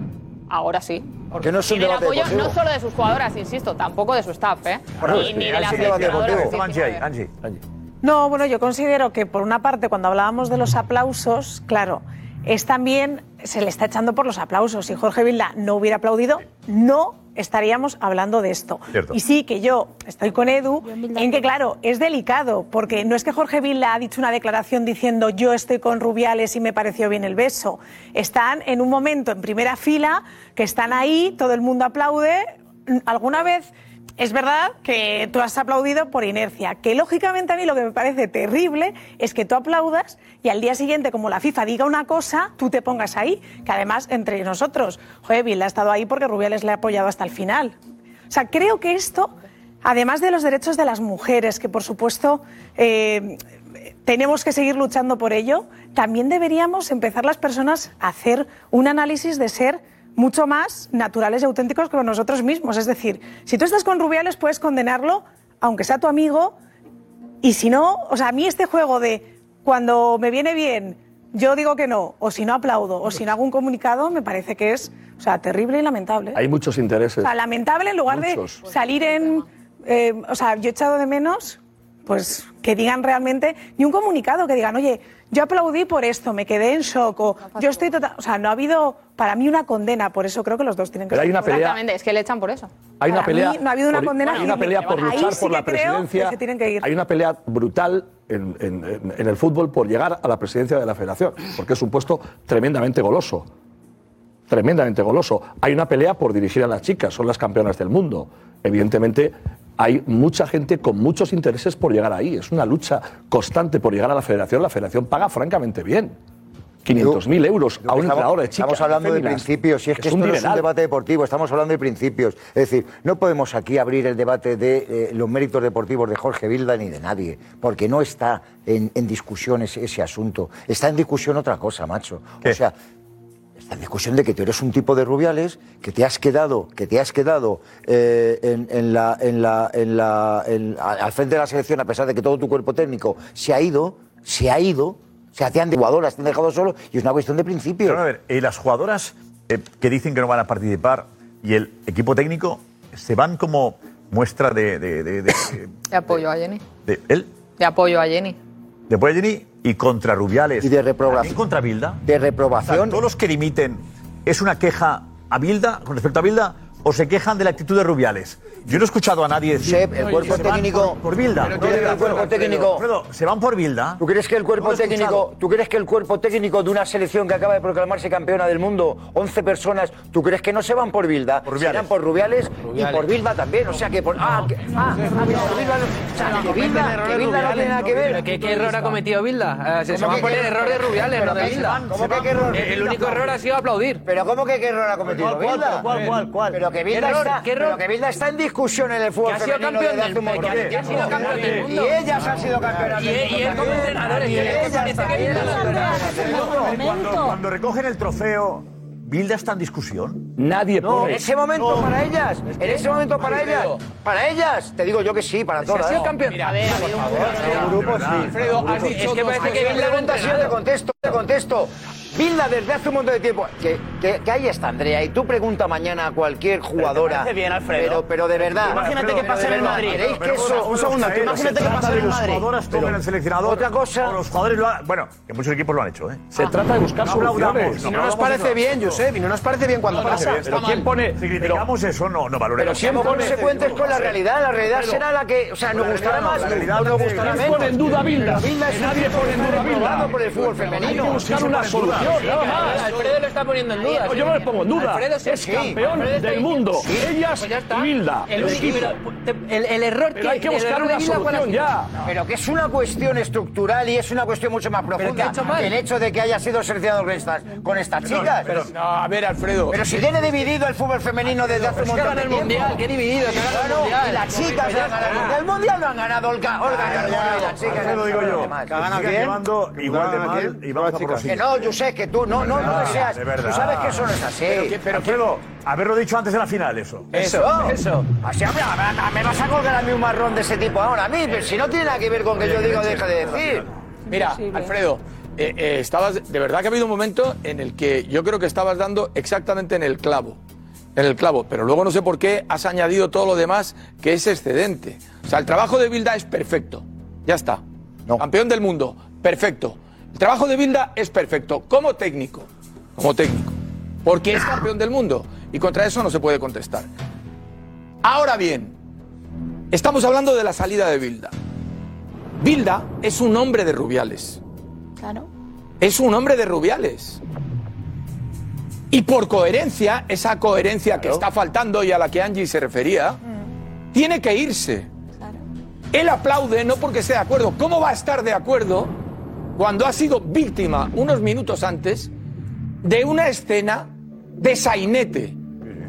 Ahora sí. Que no es un el debate apoyo deportivo. no solo de sus jugadoras, insisto, tampoco de su staff, ¿eh? Bueno, ni, sí, ni de las sí debate seleccionadoras. deportivo. Sí, sí, Angie. Angie, Angie. No, bueno, yo considero que por una parte, cuando hablábamos de los aplausos, claro, es también, se le está echando por los aplausos. Si Jorge Vilda no hubiera aplaudido, no estaríamos hablando de esto. Cierto. Y sí que yo estoy con Edu en que, claro, es delicado, porque no es que Jorge Vilda ha dicho una declaración diciendo yo estoy con Rubiales y me pareció bien el beso. Están en un momento en primera fila, que están ahí, todo el mundo aplaude. ¿Alguna vez es verdad que tú has aplaudido por inercia, que lógicamente a mí lo que me parece terrible es que tú aplaudas y al día siguiente, como la FIFA diga una cosa, tú te pongas ahí, que además entre nosotros, joder, Vilda ha estado ahí porque Rubiales le ha apoyado hasta el final. O sea, creo que esto, además de los derechos de las mujeres, que por supuesto eh, tenemos que seguir luchando por ello, también deberíamos empezar las personas a hacer un análisis de ser mucho más naturales y auténticos con nosotros mismos. Es decir, si tú estás con Rubiales puedes condenarlo, aunque sea tu amigo, y si no, o sea, a mí este juego de cuando me viene bien, yo digo que no, o si no aplaudo, o si no hago un comunicado, me parece que es, o sea, terrible y lamentable. Hay muchos intereses. O sea, lamentable en lugar Muchos. de salir en... eh, o sea, yo he echado de menos, pues, que digan realmente, ni un comunicado que digan, oye, yo aplaudí por esto, me quedé en shock, o yo estoy total... O sea, no ha habido, para mí, una condena, por eso creo que los dos tienen que Pero hay una pelea- Exactamente, es que le echan por eso. Hay una Para pelea. mí no ha habido una por, condena Hay una pelea por luchar sí por la presidencia. que se tienen que ir. Hay una pelea brutal en, en- en- en el fútbol por llegar a la presidencia de la federación, porque es un puesto tremendamente goloso. Tremendamente goloso. Hay una pelea por dirigir a las chicas, son las campeonas del mundo. Evidentemente, hay mucha gente con muchos intereses por llegar ahí. Es una lucha constante por llegar a la federación. La federación paga francamente bien. 500.000 euros a un Estamos- entrenador de chicas. Estamos hablando de principios, si es que un esto no es un debate deportivo, estamos hablando de principios. Es decir, no podemos aquí abrir el debate de eh, los méritos deportivos de Jorge Vilda ni de nadie, porque no está en, en discusión ese, ese asunto. Está en discusión otra cosa, macho. O sea, está en discusión de que tú eres un tipo de Rubiales que te has quedado, que te has quedado eh, en, en la, en la, en la, en- al frente de la selección a pesar de que todo tu cuerpo técnico se ha ido, se ha ido. O sea, te han de jugadoras, te han dejado solo y es una cuestión de principios. Pero a ver, y las jugadoras eh, que dicen que no van a participar y el equipo técnico se van como muestra de, de, de, de- De apoyo a Jenny. de él, De apoyo a Jenny. de Jenny y contra Rubiales. Y de reprobación. ¿También contra Bilda? De reprobación. todos los que dimiten, ¿es una queja a Bilda con respecto a Bilda o se quejan de la actitud de Rubiales? Yo no he escuchado a nadie decir Josep, el cuerpo se van técnico- por, por Bilda. Pero tú crees que el cuerpo técnico- Alfredo, se van por Bilda. ¿Tú crees que el cuerpo No técnico, tú crees que el cuerpo técnico de una selección que acaba de proclamarse campeona del mundo, 11 personas, tú crees que no se van por Bilda? Por Rubiales. Serán por Rubiales, Rubiales. y por Bilda también, o sea que por ah, que, ah, ah, por Bilda, no- o sea, que Bilda, que Bilda no tiene nada que ver. ¿Pero qué, qué error ha cometido Bilda? Se, se ¿Cómo van por el error de Rubiales, no de Bilda. ¿Cómo que qué error? El único error ha sido aplaudir. Pero ¿cómo que qué error ha cometido ¿Cuál, cuál, Bilda? cuál, cuál, cuál? Pero que Bilda ¿Qué error? está, ¿Qué error? pero que Bilda está en discusión en el fútbol Que ha sido campeón del de que- ha sido campeón del mundo. Y ellas han sido campeonas Y- del y mundo él como entrenador, Y ellas Cuando, recogen el trofeo ¿Bilda está en discusión? Nadie No, en ese momento No. para ellas, en ese momento para ellas, para ellas, te digo yo que sí, para Si ha todas. sido campeón. Mira, A ver, habido un un grupo, sí. Alfredo, has dicho es que parece que. Bilda te contesto, te contesto. Bilda desde hace un montón de tiempo, que, que, que ahí está Andrea, y tú pregunta mañana a cualquier jugadora. parece bien, Alfredo. Pero, pero de verdad. Imagínate Alfredo, que pasa en el Madrid. ¿Queréis que Pero, eso? un segundo, imagínate que pasa en el Madrid. el seleccionador. Otra cosa. O los jugadores lo. Bueno, que muchos equipos lo han hecho, ¿eh? Se trata de buscar soluciones. no Y no nos parece eso. bien, Josep, y no nos parece bien cuando pasa. bien. Pero ¿quién pone? Si criticamos eso, no, no valoremos. Pero siempre consecuentes con la realidad. La realidad será la que. O sea, nos gustará más no, la realidad o nos no gustará menos. pone en duda a Bilda. Pero nadie pone en duda a Bilda. por el fútbol femenino. Hay que buscar una solución. Alfredo lo está poniendo en duda. Yo no le pongo en duda. Alfredo. Es Sí. campeón Alfredo del mundo. Sí. Ellas Pues y Bilda. El, El el, el error Pero hay que el buscar una Bilda, ¿cuál ha solución ya. Pero que es una cuestión estructural y es una cuestión mucho más profunda. ¿qué ha hecho mal? El hecho de que haya sido seleccionado con estas, con estas chicas. Pero, no, a ver, Alfredo. Pero si tiene dividido el fútbol femenino desde hace un Pero que montón de el tiempo. Mundial, qué dividido, que el Claro, Mundial. y las chicas ya han ganado el. Mundial. El Mundial lo han ganado Olga, Olga Carmona y las chicas. Lo digo yo. Que igual de mal y vamos a Que no, yo sé que tú, no, no, no verdad, deseas. de verdad. Tú sabes que eso no es así. Pero, que- pero Alfredo, haberlo dicho antes de la final, eso. Eso, eso. Así, hombre, me- vas a colgar a mí un marrón de ese tipo ahora a mí, pero si no tiene nada que ver con que yo diga o deje de decir. Mira, Alfredo, eh, eh, estabas, de verdad que ha habido un momento en el que yo creo que estabas dando exactamente en el clavo. En el clavo, pero luego no sé por qué has añadido todo lo demás que es excedente. O sea, el trabajo de Bilda es perfecto. Ya está. Campeón del mundo, perfecto. El trabajo de Bilda es perfecto, como técnico. Como técnico. Porque es campeón del mundo. Y contra eso no se puede contestar. Ahora bien, estamos hablando de la salida de Bilda. Bilda es un hombre de Rubiales. Claro. Es un hombre de Rubiales. Y por coherencia, esa coherencia que está faltando y a la que Angie se refería, tiene que irse. Él aplaude no porque esté de acuerdo. ¿Cómo va a estar de acuerdo cuando ha sido víctima unos minutos antes de una escena de sainete,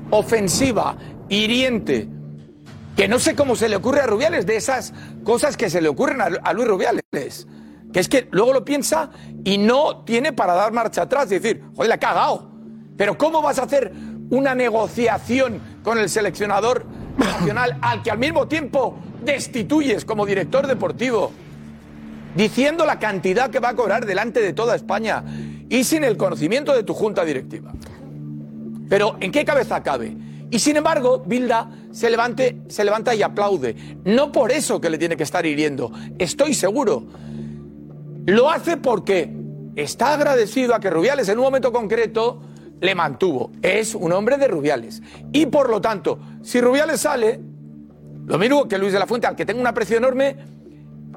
ofensiva, hiriente, que no sé cómo se le ocurre a Rubiales, de esas cosas que se le ocurren a, a Luis Rubiales. Que es que luego lo piensa y no tiene para dar marcha atrás y decir, joder, la ha cagado. Pero ¿cómo vas a hacer una negociación con el seleccionador nacional al que al mismo tiempo destituyes como director deportivo? Diciendo la cantidad que va a cobrar delante de toda España y sin el conocimiento de tu junta directiva. Pero ¿en qué cabeza cabe? Y sin embargo, Bilda se, levante, se levanta y aplaude. No por eso que le tiene que estar hiriendo, estoy seguro. Lo hace porque está agradecido a que Rubiales en un momento concreto le mantuvo. Es un hombre de Rubiales. Y por lo tanto, si Rubiales sale, lo mismo que Luis de la Fuente, al que tengo un aprecio enorme,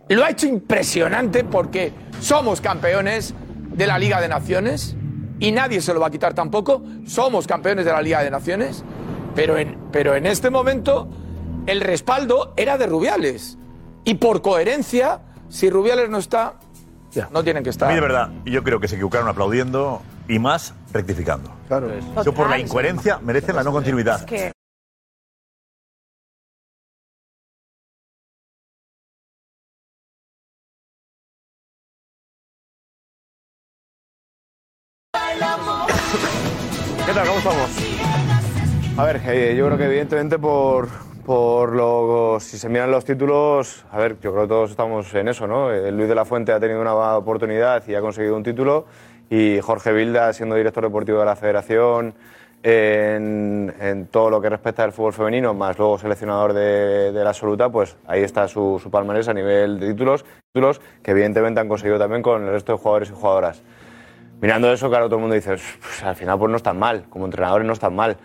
lo ha hecho impresionante porque somos campeones de la Liga de Naciones y nadie se lo va a quitar tampoco. Somos campeones de la Liga de Naciones, pero en, pero en este momento el respaldo era de Rubiales. Y por coherencia, si Rubiales no está, no tienen que A estar. mí de verdad, yo creo que se equivocaron aplaudiendo y más rectificando. Claro. Yo por la incoherencia merecen la no continuidad. A ver, eh, yo creo que evidentemente por, por lo, si se miran los títulos, a ver, yo creo que todos estamos en eso, ¿no? Eh, Luis de la Fuente ha tenido una oportunidad y ha conseguido un título y Jorge Vilda, siendo director deportivo de la Federación, en, en todo lo que respecta al fútbol femenino, más luego seleccionador de, de la absoluta, pues ahí está su, su palmarés a nivel de títulos, títulos que evidentemente han conseguido también con el resto de jugadores y jugadoras. Mirando eso, claro, todo el mundo dice, "Pues, al final pues no están mal, como entrenadores no están mal.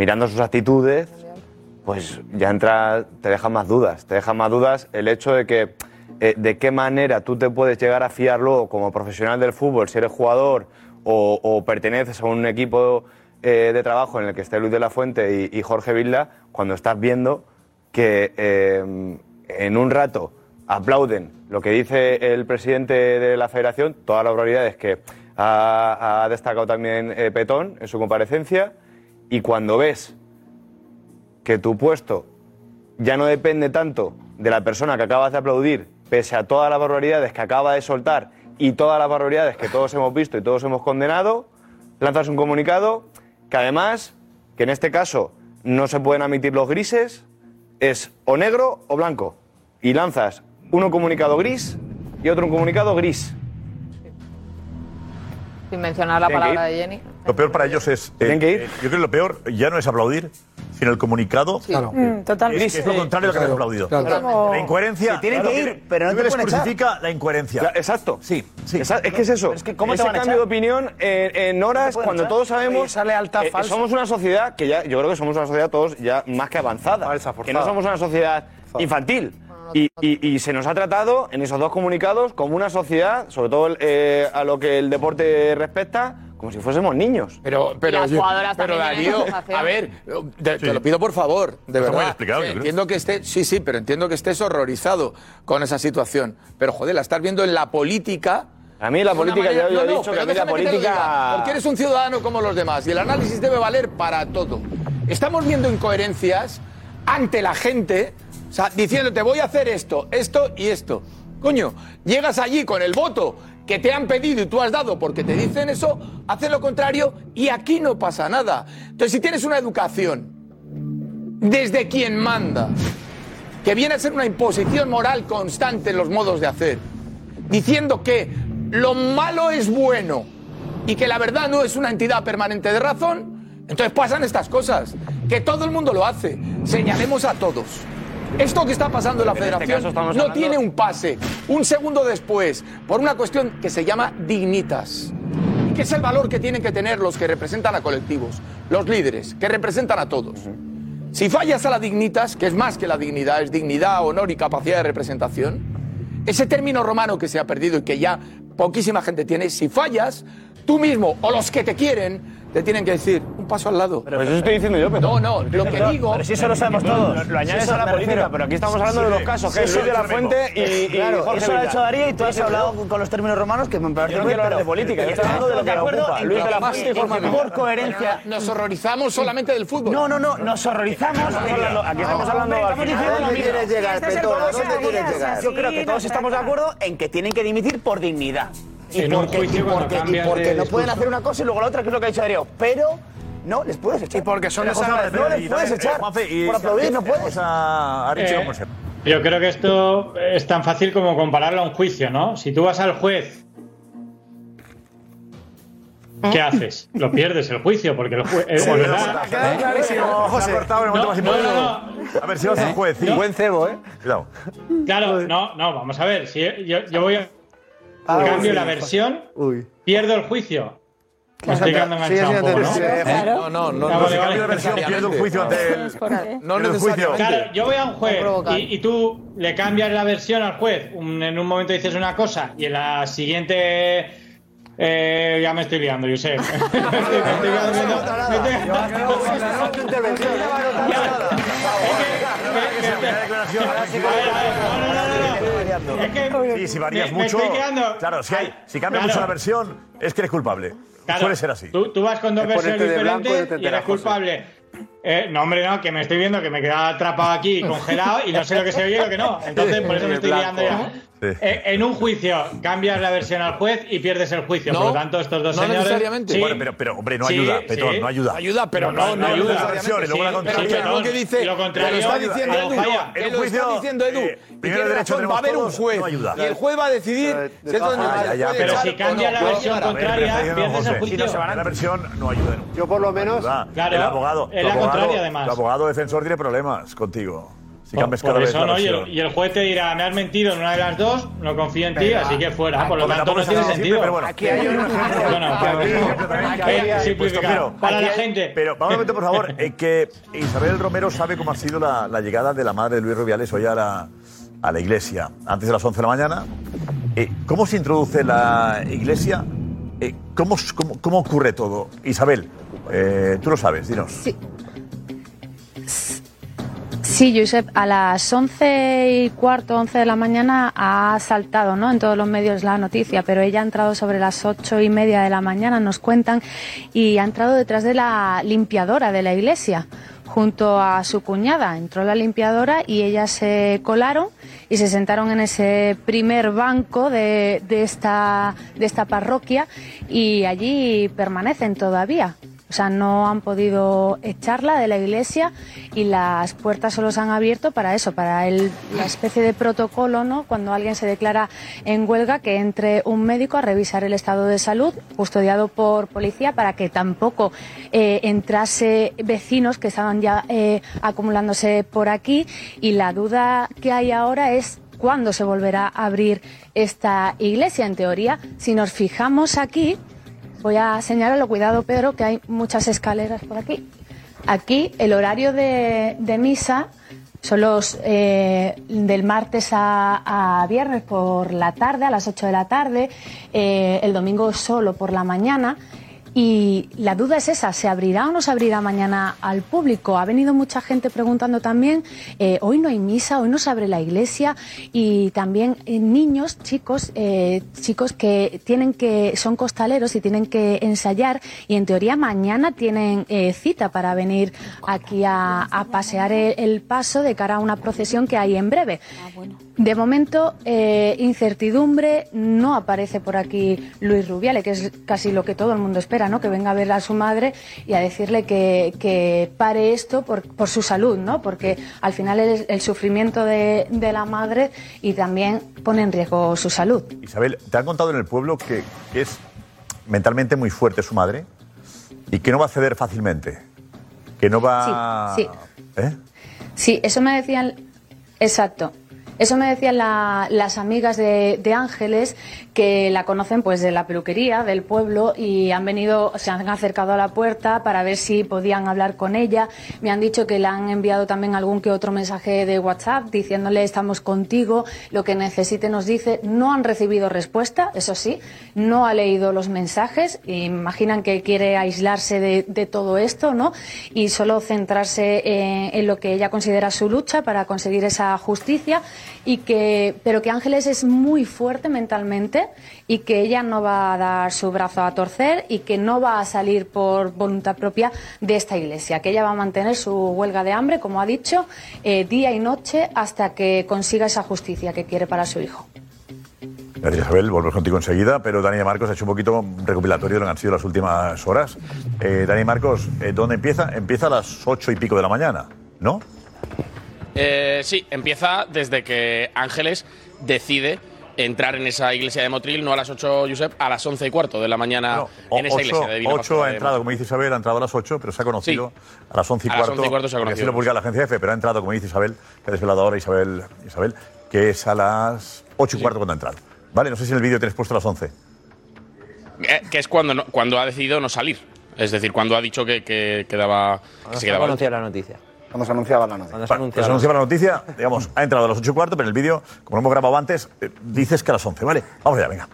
Mirando sus actitudes, pues ya entra, te deja más dudas, te deja más dudas el hecho de que eh, de qué manera tú te puedes llegar a fiar luego como profesional del fútbol, si eres jugador o, perteneces a un equipo eh, de trabajo en el que esté Luis de la Fuente y, Jorge Vilda, cuando estás viendo que eh, en un rato aplauden lo que dice el presidente de la federación, todas las barbaridades que ha, destacado también Petón en su comparecencia, y cuando ves que tu puesto ya no depende tanto de la persona que acabas de aplaudir, pese a todas las barbaridades que acaba de soltar y todas las barbaridades que todos hemos visto y todos hemos condenado, lanzas un comunicado que además, que en este caso no se pueden admitir los grises, es o negro o blanco. Y lanzas uno comunicado gris y otro un comunicado gris. Sin mencionar la palabra de Jenny. Lo peor para ellos es. eh, eh, yo creo que lo peor ya no es aplaudir, sino el comunicado. Claro. Mm, totalmente. Es, que es lo contrario de lo que han aplaudido. Claro. La incoherencia. Se tienen que ir, pero no te que crucifica la incoherencia. Claro, exacto. Sí, sí. Esa- es que es eso. es que ¿cómo te Ese van cambio echar? de opinión en, en horas cuando echar? todos sabemos Oye, esa lealtad eh, falsa. somos una sociedad que ya yo creo que somos una sociedad todos ya más que avanzada Falsa, que no somos una sociedad infantil y, y- y se nos ha tratado en esos dos comunicados como una sociedad sobre todo eh, a lo que el deporte respecta como si fuésemos niños Pero, pero, las yo- jugadoras pero Darío, a ver, te, lo pido por favor, de Está muy verdad. explicado, yo creo. entiendo que esté, sí, sí, pero entiendo que estés horrorizado con esa situación. Pero joder, la estás viendo en la política. A mí la política, ya- ya he no, dicho que pero a mí la lo política- porque eres un ciudadano como los demás y el análisis debe valer para todo. Estamos viendo incoherencias ante la gente, o sea, diciéndote voy a hacer esto, esto y esto. Coño, llegas allí con el voto que te han pedido y tú has dado porque te dicen eso, hacen lo contrario y aquí no pasa nada. Entonces, si tienes una educación desde quien manda, que viene a ser una imposición moral constante en los modos de hacer, diciendo que lo malo es bueno y que la verdad no es una entidad permanente de razón, entonces pasan estas cosas, que todo el mundo lo hace, señalemos a todos. Esto que está pasando en la En este federación no hablando- tiene un pase, un segundo después, por una cuestión que se llama dignitas. Y que es el valor que tienen que tener los que representan a colectivos, los líderes, que representan a todos. Si fallas a la dignitas, que es más que la dignidad, es dignidad, honor y capacidad de representación, ese término romano que se ha perdido y que ya poquísima gente tiene, si fallas, tú mismo o los que te quieren te tienen que decir un paso al lado. Pues eso estoy diciendo yo, pero- No, no, lo que Pero- digo. pero si eso lo sabemos todos. Lo- lo añades a la política, pero aquí estamos hablando de dos casos, que es Luis de la Fuente y- y Claro, Jorge eso lo ha hecho Darío y tú has Pero- hablado con los términos romanos que me parece Yo no muy hablar de pero- política, yo pero estoy hablando de lo que ocupa. Luis que- de la en Fuente y que Jorge por coherencia Nos horrorizamos solamente del fútbol. No, no, no, nos horrorizamos. Aquí estamos hablando al Estamos final. diciendo ¿A lo dónde quieres llegar, Este problema. dónde quieres llegar? Yo creo que Sí, todos estamos de acuerdo en que tienen que dimitir por dignidad. Y porque, juicio y cuando porque, y cambias porque de no pueden hacer una cosa y luego la otra, que es lo que ha dicho Darío. Pero no les puedes echar. Y porque son desagradecidos. No les puedes echar. por aplaudir, no puedes. a Eh, ver. Yo creo que esto es tan fácil como compararlo a un juicio, ¿no? Si tú vas al juez, ¿qué haces? Lo pierdes el juicio, porque el juez. Quedado clarísimo, José. Se ha cortado en el momento más No, no, importante. A ver, si vas al juez, sí. Buen cebo, ¿eh? Claro, no, no, vamos a ver. Si yo, yo voy a. Ah, cambio sí. la versión, Uy. pierdo el juicio. Enganchado un sin poco, ¿no? entender. No, no, no. No vale, se vale. versión, Pierdo el juicio ante el. No necesariamente. Claro, yo voy a un juez y, y tú le cambias la versión al juez. Un- en un momento dices una cosa y en la siguiente. eh, ya me estoy liando, Josep. Me estoy- me estoy liando, me estoy- Y si varías me- me mucho. estoy quedando- Claro, si, hay, si cambia Claro. mucho la versión, es que eres culpable. Claro, Suele ser así. Tú, tú vas con dos Es versiones de blanco y diferentes te y eres culpable. Eh, no, hombre, no, que me estoy viendo que me he quedado atrapado aquí, congelado, y no sé lo que se oye y lo que no. Entonces, por eso me estoy liando ya. Eh, en un juicio cambias la versión al juez y pierdes el juicio. No, por lo tanto, estos dos no señores. necesariamente. Sí. Bueno, pero, pero, hombre, no Sí, ayuda, Petón, sí. no ayuda. Ayuda, pero no, no, ayuda. La versión y luego la Sí, contraria. lo que dice, lo contrario, lo está diciendo Edu, En un lo juicio, está diciendo Edu. eh, y primero tiene derecho razón, va a haber un juez no ayuda. y el juez va a decidir de si esto no Pero si cambia no. la versión contraria, pierdes el juicio. si no, la versión no ayuda. Yo por lo menos. ayuda. Claro, el abogado, es tu la abogado- contraria, además. Tu abogado defensor tiene problemas contigo. Si Por, cambias por cada vez eso no, y el, y el juez te dirá, me has mentido en una de las dos, no confío en ti, así que fuera. Por lo tanto, no tiene sentido. siempre, pero bueno. Aquí hay un ejemplo. Pues, Para la gente. Pero vamos a meter, por favor, eh, que Isabel Romero sabe cómo ha sido la, la llegada de la madre de Luis Rubiales hoy a la, a la iglesia, antes de las 11 de la mañana. Eh, ¿Cómo se introduce la iglesia? Eh, ¿cómo, cómo, cómo ocurre todo? Isabel, eh, tú lo sabes, dinos. Sí. Sí, Josep, a las 11 y cuarto, 11 de la mañana ha saltado ¿no? en todos los medios la noticia, pero ella ha entrado sobre las ocho y media de la mañana, nos cuentan, y ha entrado detrás de la limpiadora de la iglesia, junto a su cuñada. Entró la limpiadora y ellas se colaron y se sentaron en ese primer banco de, de esta, de esta parroquia y allí permanecen todavía. O sea, no han podido echarla de la iglesia y las puertas solo se han abierto para eso, para el- la especie de protocolo, ¿no? Cuando alguien se declara en huelga, que entre un médico a revisar el estado de salud, custodiado por policía, para que tampoco eh, entrase vecinos que estaban ya eh, acumulándose por aquí. Y la duda que hay ahora es cuándo se volverá a abrir esta iglesia. En teoría, si nos fijamos aquí, Voy a señalarlo, cuidado Pedro, que hay muchas escaleras por aquí. Aquí el horario de, misa son los eh, del martes a, a viernes por la tarde, a las 8 de la tarde, eh, el domingo solo por la mañana. Y la duda es esa, ¿se abrirá o no se abrirá mañana al público? Ha venido mucha gente preguntando también, eh, hoy no hay misa, hoy no se abre la iglesia y también eh, niños, chicos, eh, chicos que tienen que, son costaleros y tienen que ensayar y en teoría mañana tienen eh, cita para venir aquí a, a pasear el, el paso de cara a una procesión que hay en breve. De momento, incertidumbre, no aparece por aquí Luis Rubiale, que es casi lo que todo el mundo espera, ¿no? Que venga a ver a su madre y a decirle que, que pare esto por, por su salud, ¿no? Porque al final es el sufrimiento de, de la madre y también pone en riesgo su salud. Isabel, ¿te han contado en el pueblo que, es mentalmente muy fuerte su madre y que no va a ceder fácilmente? Que no va... Sí, ¿Eh? Sí, eso me decían. Exacto. Eso me decían la- las amigas de, Ángeles que la conocen pues de la peluquería del pueblo y han venido, se han acercado a la puerta para ver si podían hablar con ella. Me han dicho que le han enviado también algún que otro mensaje de WhatsApp diciéndole estamos contigo, lo que necesite nos dice. No han recibido respuesta, eso sí, no ha leído los mensajes. Imaginan que quiere aislarse de, de todo esto, ¿no? Y solo centrarse eh, en lo que ella considera su lucha para conseguir esa justicia y que pero que Ángeles es muy fuerte mentalmente y que ella no va a dar su brazo a torcer y que no va a salir por voluntad propia de esta iglesia, que ella va a mantener su huelga de hambre, como ha dicho, eh, día y noche hasta que consiga esa justicia que quiere para su hijo. Gracias, Isabel. Volvemos contigo enseguida, pero Dani Marcos ha hecho un poquito recopilatorio de lo que han sido las últimas horas. Eh, Dani Marcos, eh, ¿dónde empieza? Empieza a las ocho y pico de la mañana, ¿no? Eh, sí, empieza desde que Ángeles decide entrar en esa iglesia de Motril, no a las 8, Josep, a las 11 y cuarto de la mañana O- en esa ocho- iglesia de ocho Pastora ha de entrado, como dice Isabel, ha entrado a las 8, pero se ha conocido a las 11 y A las cuarto. 11 y cuarto se ha porque así conocido. lo publica la agencia F, pero ha entrado, como dice Isabel, que ha desvelado ahora Isabel, Isabel, que es a las 8 y cuarto cuando ha entrado. Vale, no sé si en el vídeo tienes puesto a las 11. Eh, que es cuando, no- cuando ha decidido no salir. Es decir, cuando ha dicho que, que quedaba. Que se quedaba. la noticia. Cuando se anunciaba la noticia. Cuando se Pues se anunciaba la noticia, digamos, ha entrado a las 8 y cuarto, pero en el vídeo, como lo hemos grabado antes, eh, dices que a las 11, ¿vale? Vamos allá, venga.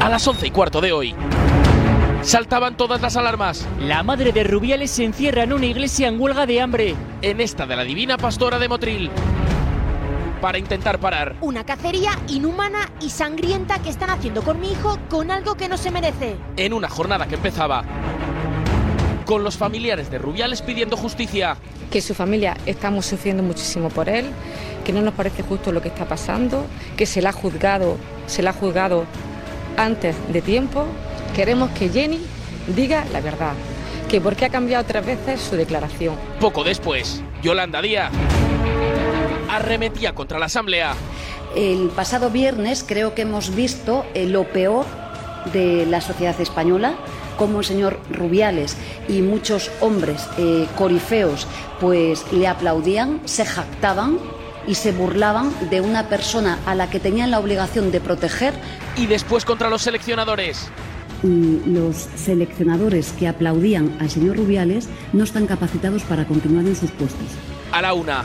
A las 11 y cuarto de hoy. Saltaban todas las alarmas. La madre de Rubiales se encierra en una iglesia en huelga de hambre. En esta de la Divina Pastora de Motril. Para intentar parar. Una cacería inhumana y sangrienta que están haciendo con mi hijo con algo que no se merece. En una jornada que empezaba. Con los familiares de Rubiales pidiendo justicia. que su familia estamos sufriendo muchísimo por él, que no nos parece justo lo que está pasando, que se la ha juzgado, se la ha juzgado antes de tiempo. Queremos que Jenny diga la verdad, que por qué ha cambiado tres veces su declaración. Poco después, Yolanda Díaz arremetía contra la Asamblea. El pasado viernes creo que hemos visto eh, lo peor de la sociedad española, como el señor Rubiales y muchos hombres eh, corifeos pues le aplaudían, se jactaban y se burlaban de una persona a la que tenían la obligación de proteger. Y después contra los seleccionadores. Mm, Los seleccionadores que aplaudían al señor Rubiales no están capacitados para continuar en sus puestos. A la una.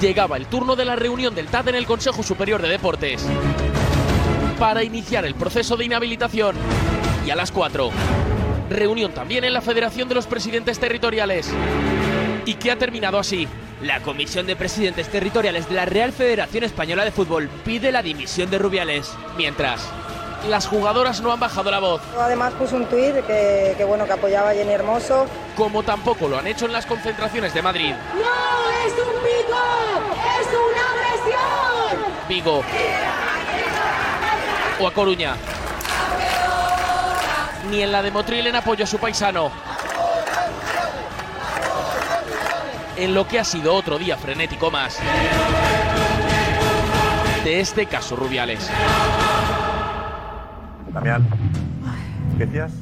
Llegaba el turno de la reunión del TAD en el Consejo Superior de Deportes. Para iniciar el proceso de inhabilitación. Y a las 4. Reunión también en la Federación de los Presidentes Territoriales. Y que ha terminado así. La Comisión de Presidentes Territoriales de la Real Federación Española de Fútbol pide la dimisión de Rubiales. Mientras, las jugadoras no han bajado la voz. Además puso un tuit que, que, bueno que apoyaba a Jenny Hermoso. Como tampoco lo han hecho en las concentraciones de Madrid, ¡No es un pico! ¡Es una agresión! Vigo o a Coruña. Ni en la de Motril en apoyo a su paisano. En lo que ha sido otro día frenético más de este caso Rubiales. Damián, ¿qué decías?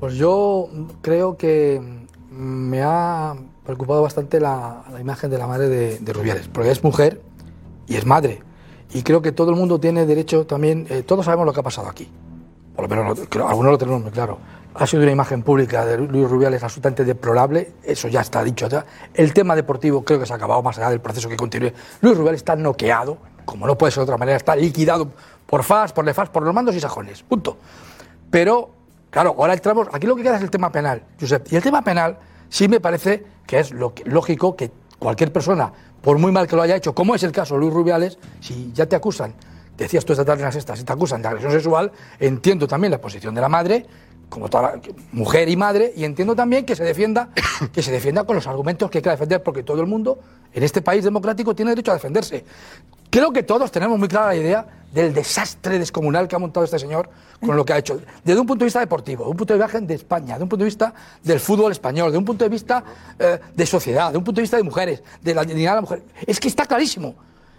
Pues yo creo que me ha preocupado bastante la, la imagen de la madre de, de Rubiales, porque es mujer y es madre. Y creo que todo el mundo tiene derecho también, eh, todos sabemos lo que ha pasado aquí. Por lo menos algunos lo tenemos muy claro. Ha sido una imagen pública de Luis Rubiales absolutamente deplorable, eso ya está dicho. ya. El tema deportivo creo que se ha acabado más allá del proceso que continúe. Luis Rubiales está noqueado, como no puede ser de otra manera, está liquidado por FAS, por LEFAS, por los mandos y sajones. Punto. Pero, claro, ahora entramos. Aquí lo que queda es el tema penal, Josep. Y el tema penal sí me parece que es lógico que cualquier persona, por muy mal que lo haya hecho, como es el caso Luis Rubiales, si ya te acusan, decías tú esta tarde en las sextas, si te acusan de agresión sexual, entiendo también la posición de la madre, como toda la- mujer y madre, y entiendo también que se defienda, que se defienda con los argumentos que quiera defender, porque todo el mundo en este país democrático tiene derecho a defenderse. Creo que todos tenemos muy clara la idea del desastre descomunal que ha montado este señor con lo que ha hecho. Desde un punto de vista deportivo, de un punto de vista de España, de un punto de vista del fútbol español, de un punto de vista eh, de sociedad, de un punto de vista de mujeres, de la dignidad de la mujer. Es que está clarísimo.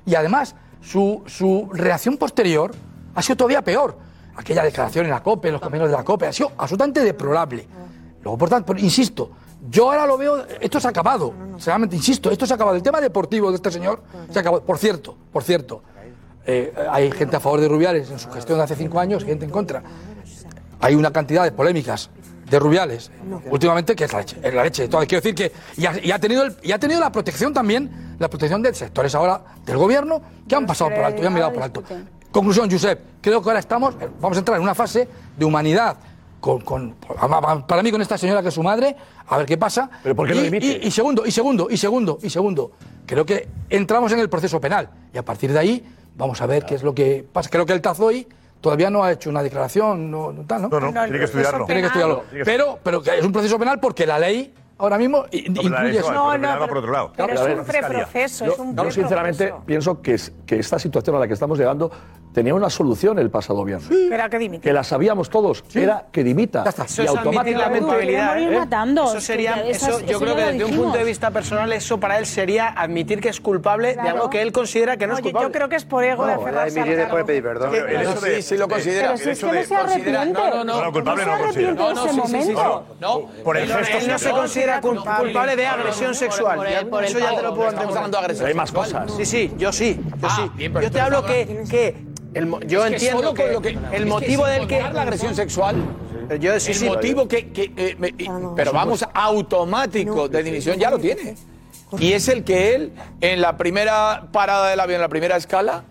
Y además, su, su reacción posterior ha sido todavía peor. Aquella declaración en la COPE, en los compañeros de la COPE, ha sido absolutamente deplorable. Luego, por tanto, insisto, yo ahora lo veo, esto se ha acabado. Sinceramente, insisto, esto se ha acabado. El tema deportivo de este señor se ha acabado. Por cierto, por cierto, eh, hay gente a favor de Rubiales en su gestión de hace cinco años, gente en contra. Hay una cantidad de polémicas de Rubiales últimamente que es la leche. Es la leche. Entonces, quiero decir que y ha, y ha tenido el- y ha tenido la protección también, la protección de sectores ahora del gobierno que han pasado por alto y han mirado por alto. Conclusión, Josep, creo que ahora estamos, eh, vamos a entrar en una fase de humanidad. Con, con- para mí con esta señora que es su madre, a ver qué pasa. ¿Pero por qué y, dimite? y- y segundo, y segundo, y segundo, y segundo, creo que entramos en el proceso penal y a partir de ahí vamos a ver qué es lo que pasa. Creo que el Tazoy todavía no ha hecho una declaración, no, no tal, ¿no? No, no, No, el tiene que estudiarlo. Tiene que estudiarlo. Pero, pero que es un proceso penal porque la ley ahora mismo i- No, pero no, va por otro lado. Pero Claro, es un preproceso, Yo, es un yo sinceramente pienso que, es- que esta situación a la que estamos llegando tenía una solución el pasado viernes. Era que dimite. Que la sabíamos todos, era que dimita. Eso y es admitir la automáticamente. ¿eh? Eso sería, eso, yo eso creo que desde un punto de vista personal, eso para él sería admitir que es culpable de algo que él considera que no es culpable. yo creo que es por ego de. El hecho de- Sí, sí lo de- considera. Pero si es que no se Considera- arrepiente. No, no, no. No, no, culpable no no se lo considera. arrepiente de No, no, ese sí, sí, sí. momento. No, Por el Él no- gesto él no sí, se pero- considera cul- culpable. culpable de agresión sexual. por el- Ya- por el Eso ya te lo pago. puedo Estamos hablando de agresión Pero hay más sexual. cosas. Sí, sí, yo sí, yo Ah, sí. yo te hablo que, que el yo Es que entiendo solo que, lo que- el es que motivo sin del que la agresión sexual yo sí, el sí, motivo que, que, eh, me- pero vamos automático de dimisión ya lo tiene. Y es el que él en la primera parada del avión en la primera escala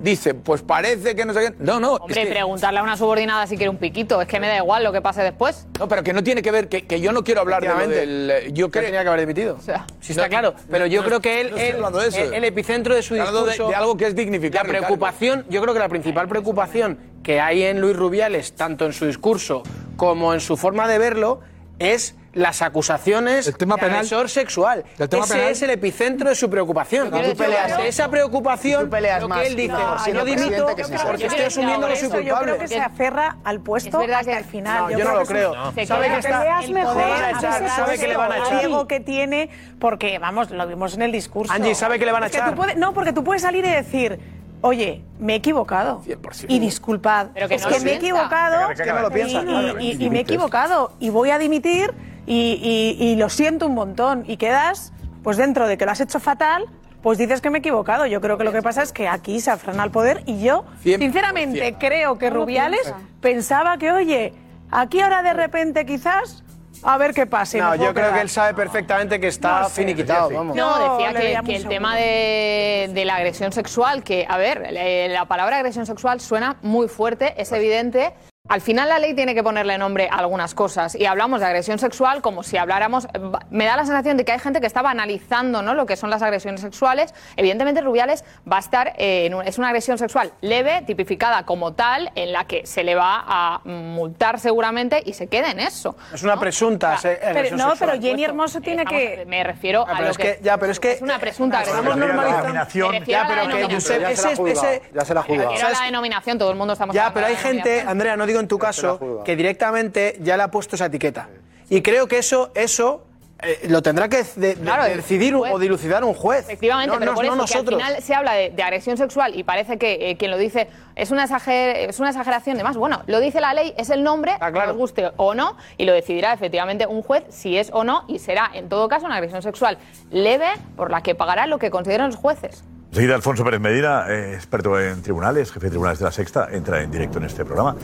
dice pues parece que no sé qué no no es Hombre, que- preguntarle a una subordinada si quiere un piquito, es que me da igual lo que pase después. no pero que no tiene que ver que, que yo no quiero hablar de lo del eh, yo creo tenía que haber dimitido. O sea, Sí, está claro. Pero yo no, creo que él, no estoy él- hablando de eso. el, el epicentro de su hablando de- discurso. de algo que es dignificar La preocupación, yo creo que la principal preocupación que hay en Luis Rubiales, tanto en su discurso como en su forma de verlo, es las acusaciones El tema de penal. agresor sexual. El tema Ese penal. es el epicentro de su preocupación. Tú peleas- De esa preocupación, tú peleas lo que él dice, siendo yo dimito porque estoy asumiendo que soy eso Yo creo culpable. que se aferra al puesto hasta que- el final. No, yo no lo creo. Se Sabe que está mejor, le van a echar, sabe que le van a puesto, echar. al ego que tiene, porque, vamos, lo vimos en el discurso. Angie, sabe que le van a echar. no, porque tú puedes salir y decir, oye, me he equivocado. Y disculpad. Pero que es no que lo me he piensa. equivocado. Es que no lo piensa, y, claro. y- y- y me he equivocado. Y voy a dimitir y, y- y lo siento un montón. Y quedas, pues dentro de que lo has hecho fatal. Pues dices que me he equivocado. Yo creo que lo que pasa es que aquí se afrana al poder y yo, Cien- sinceramente, creo que No lo Rubiales piensa. pensaba que, oye, aquí ahora de repente quizás, a ver qué pasa. y No, yo creo que él sabe perfectamente que está No sé. finiquitado. Vamos. No, decía que, el tema de, de la agresión sexual, que, a ver, eh, la palabra agresión sexual suena muy fuerte, es evidente. Al final la ley tiene que ponerle nombre a algunas cosas y hablamos de agresión sexual como si habláramos... eh, Me da la sensación de que hay gente que está banalizando ¿no? lo que son las agresiones sexuales. Evidentemente Rubiales va a estar... eh, en un- es una agresión sexual leve, tipificada como tal, en la que se le va a multar seguramente y se queda en eso. Es una presunta Pero, agresión no, sexual. pero Jenny Hermoso tiene Estamos- que... Me refiero Ah, a lo es que, ya, pero es que es una presunta estamos agresión. Normalizando. Ya, pero que. Josep, Ya se la ha ese, juzgado. ese- Ya se la ha juzgado. Era la denominación, todo el mundo estamos Ya, pero hay gente. Andrea, no digo en tu caso que directamente ya le ha puesto esa etiqueta. Y creo que eso, eso eh, lo tendrá que de- Claro, de decidir o dilucidar un juez. Efectivamente, no, pero no- por no eso nosotros. que al final se habla de, de agresión sexual y parece que eh, quien lo dice es una, exager- es una exageración de más. Bueno, lo dice la ley, es el nombre, nos guste o no, y lo decidirá efectivamente un juez si es o no, y será en todo caso una agresión sexual leve por la que pagará lo que consideren los jueces. Enseguida Alfonso Pérez Medina, eh, experto en tribunales, jefe de tribunales de la Sexta, entra en directo en este programa.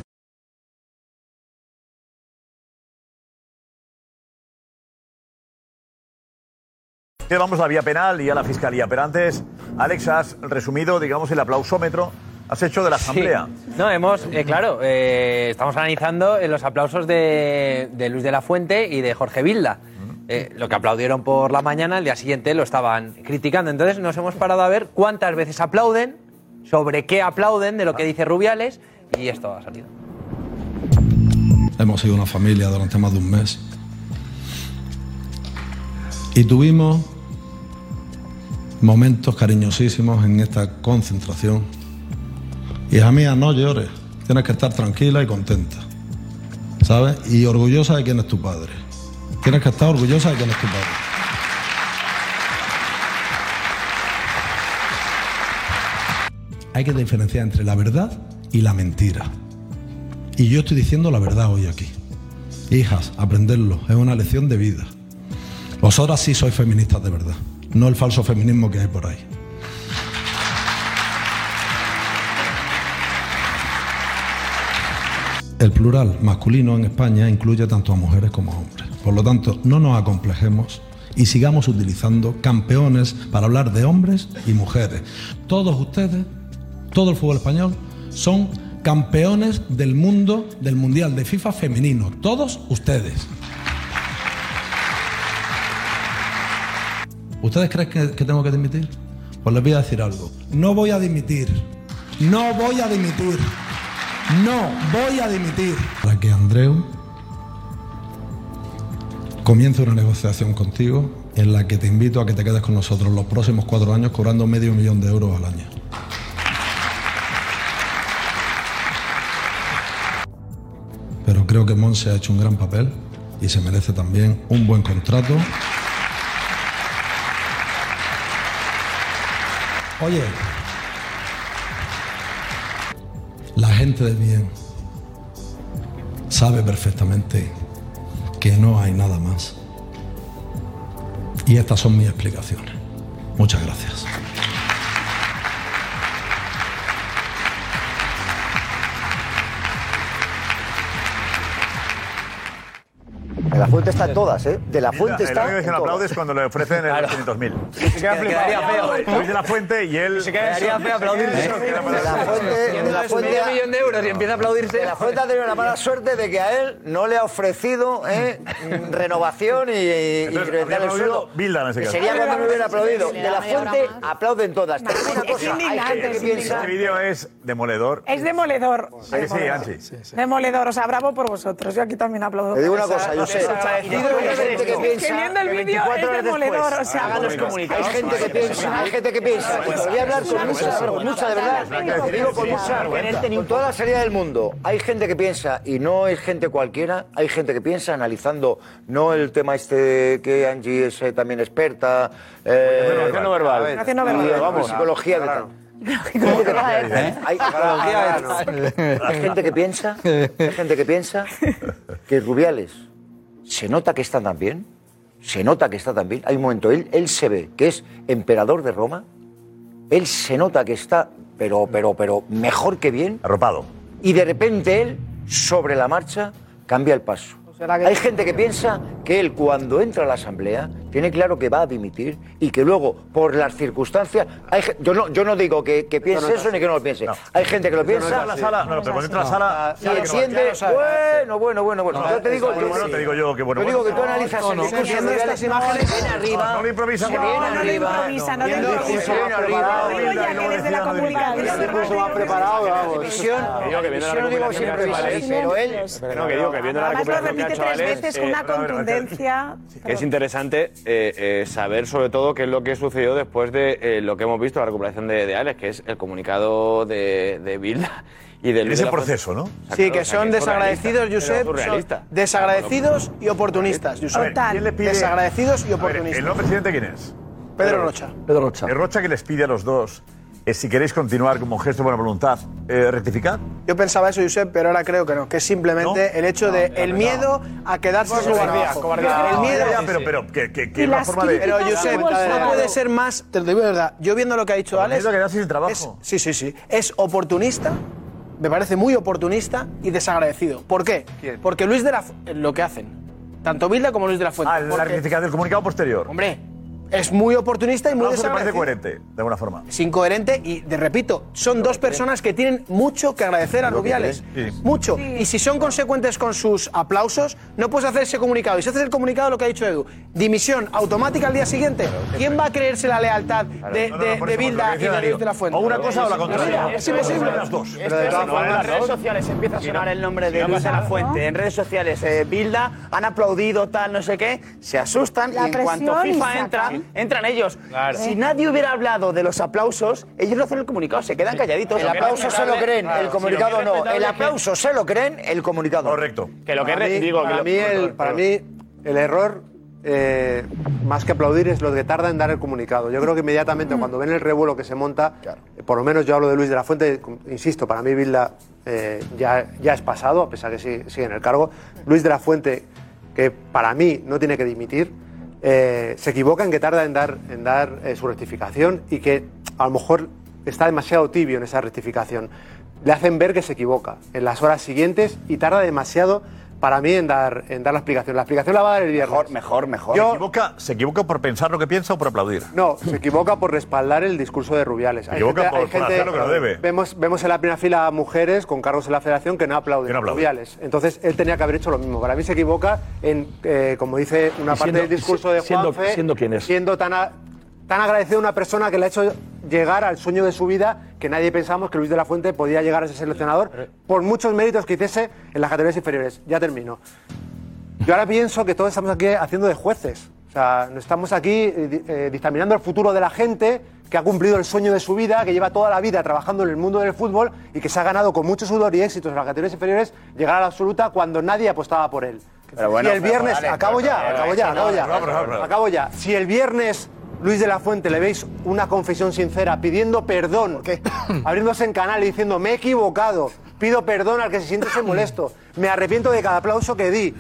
Vamos a la vía penal y a la fiscalía. Pero antes, Alex, has resumido, digamos, el aplausómetro. Has hecho de la asamblea. Sí. No, hemos, eh, claro, eh, estamos analizando eh, los aplausos de, de Luis de la Fuente y de Jorge Vilda. Eh, lo que aplaudieron por la mañana, el día siguiente lo estaban criticando. Entonces nos hemos parado a ver cuántas veces aplauden, sobre qué aplauden de lo que dice Rubiales, y esto ha salido. Hemos sido una familia durante más de un mes. Y tuvimos momentos cariñosísimos en esta concentración. Hija mía, no llores. Tienes que estar tranquila y contenta. ¿Sabes? Y orgullosa de quién es tu padre. Tienes que estar orgullosa de quién es tu padre. Hay que diferenciar entre la verdad y la mentira. Y yo estoy diciendo la verdad hoy aquí. Hijas, aprenderlo, es una lección de vida. Vosotras sí sois feministas de verdad, no el falso feminismo que hay por ahí. El plural masculino en España incluye tanto a mujeres como a hombres. Por lo tanto, no nos acomplejemos y sigamos utilizando campeones para hablar de hombres y mujeres. Todos ustedes, todo el fútbol español, son campeones del mundo del Mundial de FIFA femenino. Todos ustedes. ¿Ustedes creen que, tengo que dimitir? Pues les voy a decir algo. No voy a dimitir. No voy a dimitir. No voy a dimitir. Para que Andreu comience una negociación contigo en la que te invito a que te quedes con nosotros los próximos cuatro años cobrando medio millón de euros al año. Pero creo que Monse ha hecho un gran papel y se merece también un buen contrato. Oye, la gente de bien sabe perfectamente que no hay nada más. Y estas son mis explicaciones. Muchas gracias. De la fuente están todas, ¿eh? De la fuente El está. único que en no todas. aplaudes cuando le ofrecen el 500.000. Se queda Quedaría flipado. feo. Luis de la Fuente y él. Se quedaría feo aplaudirse. Queda De la fuente, de la fuente, medio millón de euros y empieza a aplaudirse. De la fuente ha tenido la mala suerte de que a él no le ha ofrecido ¿eh? renovación y, y Entonces, incrementar habría el sueldo. Bilda en ese Que caso. Sería cuando no hubiera aplaudido. De la fuente aplauden todas. Es indignante. Este vídeo es demoledor. Es demoledor. ¿A que sí, Anchi? Demoledor, o sea, bravo por vosotros. Yo aquí también aplaudo. Te digo una cosa, yo sé. Hay gente que piensa. Que viendo el vídeo es demoledor, o sea. Hagan los comunicados. Hay gente que piensa, hay gente que piensa. Y te voy a hablar con mucha, con mucha de verdad. Te digo con mucha, con toda la seriedad del mundo. Hay gente que piensa, y no es gente cualquiera, hay gente que piensa analizando no el tema este que Angie es eh, también experta. Eh, no verbal. No verbal. vamos, psicología de tal. ¿eh? Hay, hay gente que piensa, hay gente que piensa que Rubiales se nota que está tan bien, se nota que está tan bien. Hay un momento, él, él se ve que es emperador de Roma, él se nota que está, pero, pero, pero mejor que bien. Arropado. Y de repente él, sobre la marcha, cambia el paso. Hay gente que piensa que él cuando entra a la asamblea tiene claro que va a dimitir y que luego por las circunstancias hay yo no yo no digo que, que piense no es eso ni que no lo piense. Hay gente que lo piensa. la sala- no, no, pero cuando entra a la sala, y no va. entiende. Lo. Bueno, bueno, bueno, bueno. No, yo te digo, bueno, bueno, te digo yo que bueno, Yo digo que tú analizas No, el no. discurso de estas imágenes- se viene arriba. No, no le improvisa No, no le arriba. improvisa, no le Viendo el improvisa. discurso más preparado, vamos. Yo no digo siempre pero él. No, que digo que viendo la lo recuperación que ha repite tres Alex, veces eh, con una contundencia. es interesante eh, eh, saber sobre todo qué es lo que sucedió después de eh, lo que hemos visto, la recuperación de, de Alex, que es el comunicado de, de Bilda y del Ese proceso, ¿no? Sí, que son desagradecidos, Josep. son desagradecidos y oportunistas, Josep. ¿quién le pide- Desagradecidos y ver, oportunistas. ¿El nuevo presidente quién es? Pedro Rocha. Pedro Rocha. El Rocha que les pide a los dos es si queréis continuar como gesto de buena voluntad, eh, rectificar. Yo pensaba eso, Josep, pero ahora creo que no, que es simplemente el hecho de el miedo a quedarse sin Cobardía, trabajo. cobardía. El miedo, Ya, pero, pero, que, que, que las forma de. Pero Josep, no puede ser más, te lo digo de verdad, yo viendo lo que ha dicho Por Alex... miedo a quedarse sin trabajo. es- sí, sí, sí. Es oportunista, me parece muy oportunista y desagradecido. ¿Por qué? Porque Luis de la... Lo que hacen, tanto Bilda como Luis de la Fuente. Ah, la rectificación del comunicado posterior. Hombre, es muy oportunista y muy Aplauso te parece desagradecido. coherente, de alguna forma. Es incoherente y, de repito, son dos personas que tienen mucho que agradecer a Lo que Rubiales. creen, sí. Mucho. Y si son consecuentes con sus aplausos, no puedes hacer ese comunicado. Y si haces el comunicado, lo que ha dicho Edu, dimisión automática al día siguiente, ¿quién va a creerse la lealtad de, No, no, de, por de eso, Bilda y de decía Luis de la Fuente? O una cosa o la contraria. Es imposible. Las dos. Esto es, en las redes sociales empieza a sonar el nombre de Luis de la Fuente. En redes sociales, eh, Bilda, han aplaudido, tal, no sé qué, se asustan La y en cuanto presión y FIFA entra. Entran ellos. Claro. Si nadie hubiera hablado de los aplausos, ellos no hacen el comunicado, se quedan calladitos. El aplauso se lo creen, Claro, el comunicado si no. El aplauso se lo creen, el comunicado. Correcto. Que lo que para re- mí, digo, que para, lo- mí el, para mí el error, eh, más que aplaudir, es lo que tarda en dar el comunicado. Yo creo que inmediatamente cuando ven el revuelo que se monta, eh, por lo menos yo hablo de Luis de la Fuente, insisto, para mí Bilda eh, ya, ya es pasado, a pesar que sigue, sigue en el cargo. Luis de la Fuente, que para mí no tiene que dimitir, eh, se equivoca en que tarda en dar, en dar eh, su rectificación y que a lo mejor está demasiado tibio en esa rectificación. Le hacen ver que se equivoca en las horas siguientes y tarda demasiado para mí en dar, en dar la explicación. La explicación la va a dar el viernes. Mejor, mejor, mejor. ¿Se, Yo- equivoca, ¿Se equivoca por pensar lo que piensa o por aplaudir? No, se equivoca por respaldar el discurso de Rubiales. Se equivoca por- por hacer lo que no debe. Vemos, vemos en la primera fila mujeres con cargos en la federación que no aplauden a aplauden. Rubiales. Entonces él tenía que haber hecho lo mismo. Para mí se equivoca en, eh, como dice una Y parte siendo- del discurso de siendo- Juanfe, siendo quién es. siendo tan, a- tan agradecido a una persona que le ha hecho llegar al sueño de su vida que nadie pensamos que Luis de la Fuente podía llegar a ser seleccionador por muchos méritos que hiciese en las categorías inferiores. Ya termino. Yo ahora pienso que todos estamos aquí haciendo de jueces. O sea, no estamos aquí eh, di- eh, dictaminando el futuro de la gente que ha cumplido el sueño de su vida, que lleva toda la vida trabajando en el mundo del fútbol y que se ha ganado con mucho sudor y éxitos en las categorías inferiores llegar a la absoluta cuando nadie apostaba por él. Pero bueno, y el vale, acabo ya, acabo ya, acabo ya. Si el viernes Luis de la Fuente le veis una confesión sincera pidiendo perdón, abriéndose en canal y diciendo me he equivocado, pido perdón al que se siente molesto, me arrepiento de cada aplauso que di.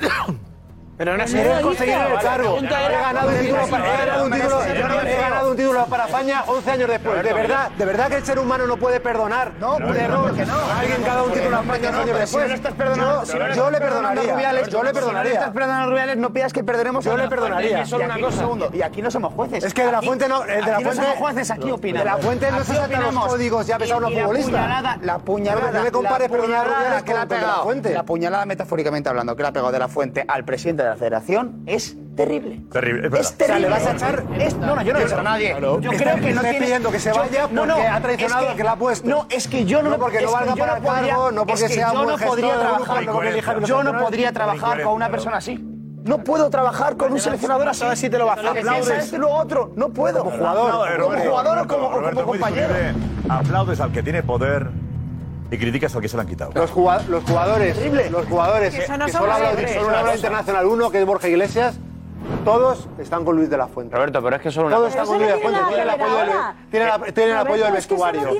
Pero no Querer conseguir el cargo. He ganado un título para, he ganado un título, para España 11 años después. De verdad, de verdad que el ser humano no puede perdonar un error. Alguien que ha dado un título a España 11 años después. Yo- le perdonaría. Yo le Si no le estás perdonaría. perdonando a Rubiales, no pidas que perdonemos Yo le perdonaría. Y Solo aquí- una cosa. un segundo, Y aquí no somos jueces. Es que de la fuente no, de la no fuente somos jueces, aquí opinamos. De la fuente no se saltan los códigos ya pesados Y- los la futbolistas. La puñalada, No me compares la perdonar a Rubiales que le ha La pegado, Fuente. la puñalada metafóricamente hablando que le ha pegado de la fuente al presidente de la federación es terrible. Terrible, es. Es terrible. O sea, le vas a echar- Es- no, no, yo no he echado a nadie. Claro. Yo Está- creo que no tiene- pidiendo que se vaya no, no, porque ha es traicionado que- al que la ha puesto. No, es que yo no, No porque no es valga para el podría- cargo, no porque es que sea yo no podría trabajar no porque a Yo no podría trabajar con una persona así. No puedo trabajar con un seleccionador así. Sí te lo a piensa esto y lo otro. No puedo. Como jugador. Como jugador o como, compañero. Aplaudes al que tiene poder y criticas al que se lo han quitado. Los, los jugadores, los jugadores Que solo solo hablan internacional, uno que es Borja Iglesias, todos están con Luis de la Fuente. Roberto, pero es que solo una Todos están con Luis de la Fuente, tiene tienen el apoyo del, tienen la- tienen el apoyo vestuario.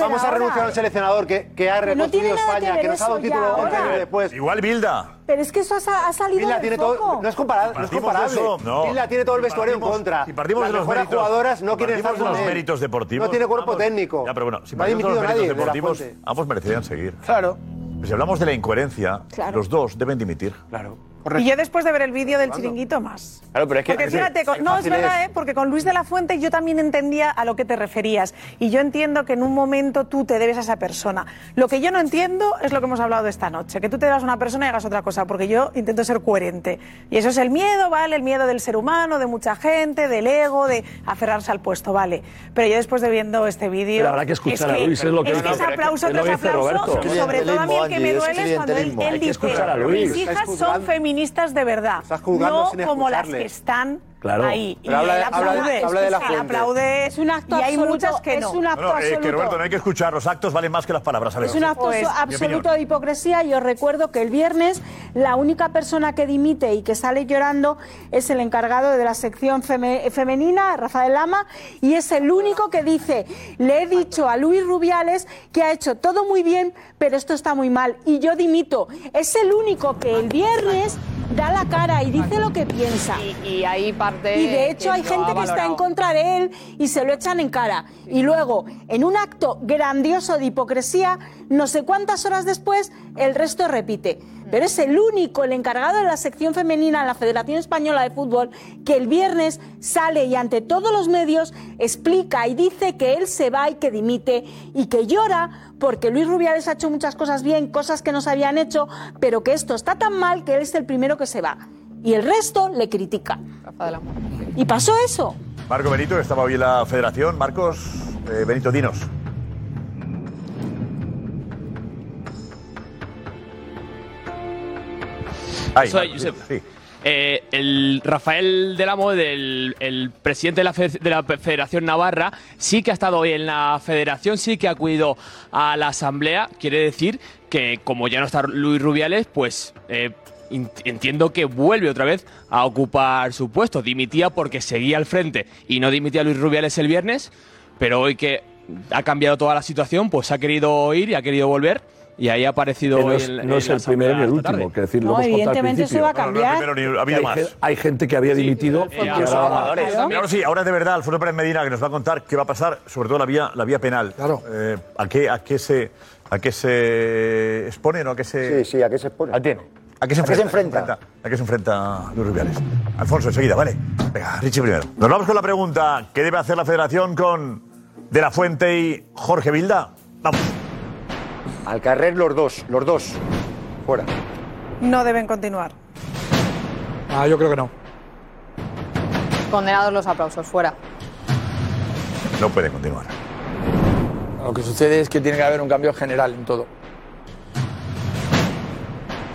Vamos a renunciar a un seleccionador que, que ha reconstruido España, que nos ha dado un título ya 11 años después. Igual Bilda. Pero es que eso ha, sa- ha salido Bilda del tiene foco. todo, no es comparable, no es comparable. eso, no. Bilda tiene todo el vestuario en contra. Si partimos Las de los mejores méritos, jugadoras no quieren estar con los él. méritos deportivos. No tiene cuerpo ambos- técnico. Ya, pero bueno, si no partimos de los méritos deportivos, ambos merecerían seguir. Claro. Pero si hablamos de la incoherencia, Claro. los dos deben dimitir. Claro. Y yo después de ver el vídeo del chiringuito más. Claro, pero es que. Porque es que- fíjate, con- no, es verdad, es. ¿eh? porque con Luis de la Fuente yo también entendía a lo que te referías. Y yo entiendo que en un momento tú te debes a esa persona. Lo que yo no entiendo es lo que hemos hablado esta noche, que tú te debas a una persona y hagas otra cosa, porque yo intento ser coherente. Y eso es el miedo, ¿vale? El miedo del ser humano, de mucha gente, del ego, de aferrarse al puesto, ¿vale? Pero yo después de viendo este vídeo... Pero habrá que escuchar a Luis, es lo que es que dice. es aplauso Es tras aplauso, sobre todo a mí el que me duele es cuando él, dice, mis hijas son juzgando- feministas de verdad, Estás juzgando no sin como las que están Claro. ahí. Y habla él habla aplaude. habla de la Es fuente. aplaude Es un acto y hay absoluto, muchas que es no. un acto No, no, eh, que absoluto. Roberto, no hay que escuchar, los actos valen más que las palabras. A ver. Es un acto Pues, absoluto de hipocresía y os recuerdo que el viernes la única persona que dimite y que sale llorando es el encargado de la sección feme- femenina, Rafael Lama, y es el único que dice, le he dicho a Luis Rubiales que ha hecho todo muy bien, pero esto está muy mal y yo dimito. Es el único que el viernes da la cara y dice lo que piensa. Y, y hay parte. Y de hecho hay gente que está en contra de él y se lo echan en cara. Y luego, en un acto grandioso de hipocresía, no sé cuántas horas después, el resto repite. Pero es el único, el encargado de la sección femenina en la Federación Española de Fútbol, que el viernes sale y ante todos los medios explica y dice que él se va y que dimite y que llora porque Luis Rubiales ha hecho muchas cosas bien, cosas que no se habían hecho, pero que esto está tan mal que él es el primero que se va. Y el resto le critica. Y pasó eso. Marco Benito, que estaba hoy en la federación. Marcos, eh, Benito, dinos. Ahí, Soy Marcos, Josep. sí. Eh, el Rafael del Amo, del, el presidente de la, fe- de la Federación Navarra, sí que ha estado hoy en la federación, sí que ha acudido a la asamblea. Quiere decir que como ya no está Luis Rubiales, pues eh, entiendo que vuelve otra vez a ocupar su puesto. Dimitía porque seguía al frente y no dimitía Luis Rubiales el viernes, pero hoy que ha cambiado toda la situación, pues ha querido ir y ha querido volver. Y ahí ha aparecido hoy es, en- no en es la el primero ni el último, que decir, lo No, hemos evidentemente eso principio. va a cambiar. No, no, ha habido hay, más. hay gente que había dimitido. Sí, ahora-. Claro. Ahora sí, ahora de verdad, Alfonso Pérez Medina, que nos va a contar qué va a pasar, sobre todo la vía, la vía penal. Claro. ¿a, qué, a, qué se, ¿A qué se expone? ¿no? ¿A qué se, Sí, sí, ¿a qué se expone? ¿A qué? ¿A qué se ¿A qué se enfrenta? enfrenta? ¿A qué se enfrenta Luis Rubiales? Alfonso, enseguida, ¿vale? Venga, Richie primero. Nos vamos con la pregunta. ¿Qué debe hacer la federación con De La Fuente y Jorge Vilda? Vamos. Al carrer los dos, los dos. Fuera. No deben continuar. Ah, yo creo que no. Condenados los aplausos, fuera. No puede continuar. Lo que sucede es que tiene que haber un cambio general en todo.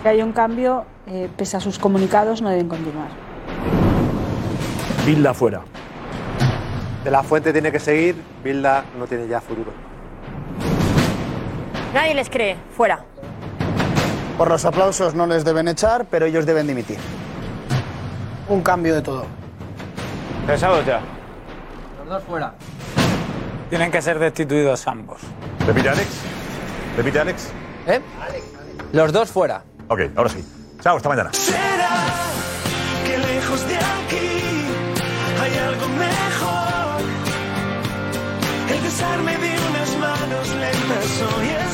Que haya un cambio, eh, pese a sus comunicados, no deben continuar. Vilda fuera. De la fuente tiene que seguir, Bilda no tiene ya futuro. Nadie les cree, fuera. Por los aplausos no les deben echar, pero ellos deben dimitir. Un cambio de todo. Pensados ya. Los dos fuera. Tienen que ser destituidos ambos. ¿Repite Alex? ¿Repite Alex? ¿Eh? Los dos fuera. Ok, ahora sí. Chao, hasta mañana. Será que lejos de aquí hay algo mejor. El besarme de unas manos lentas hoy es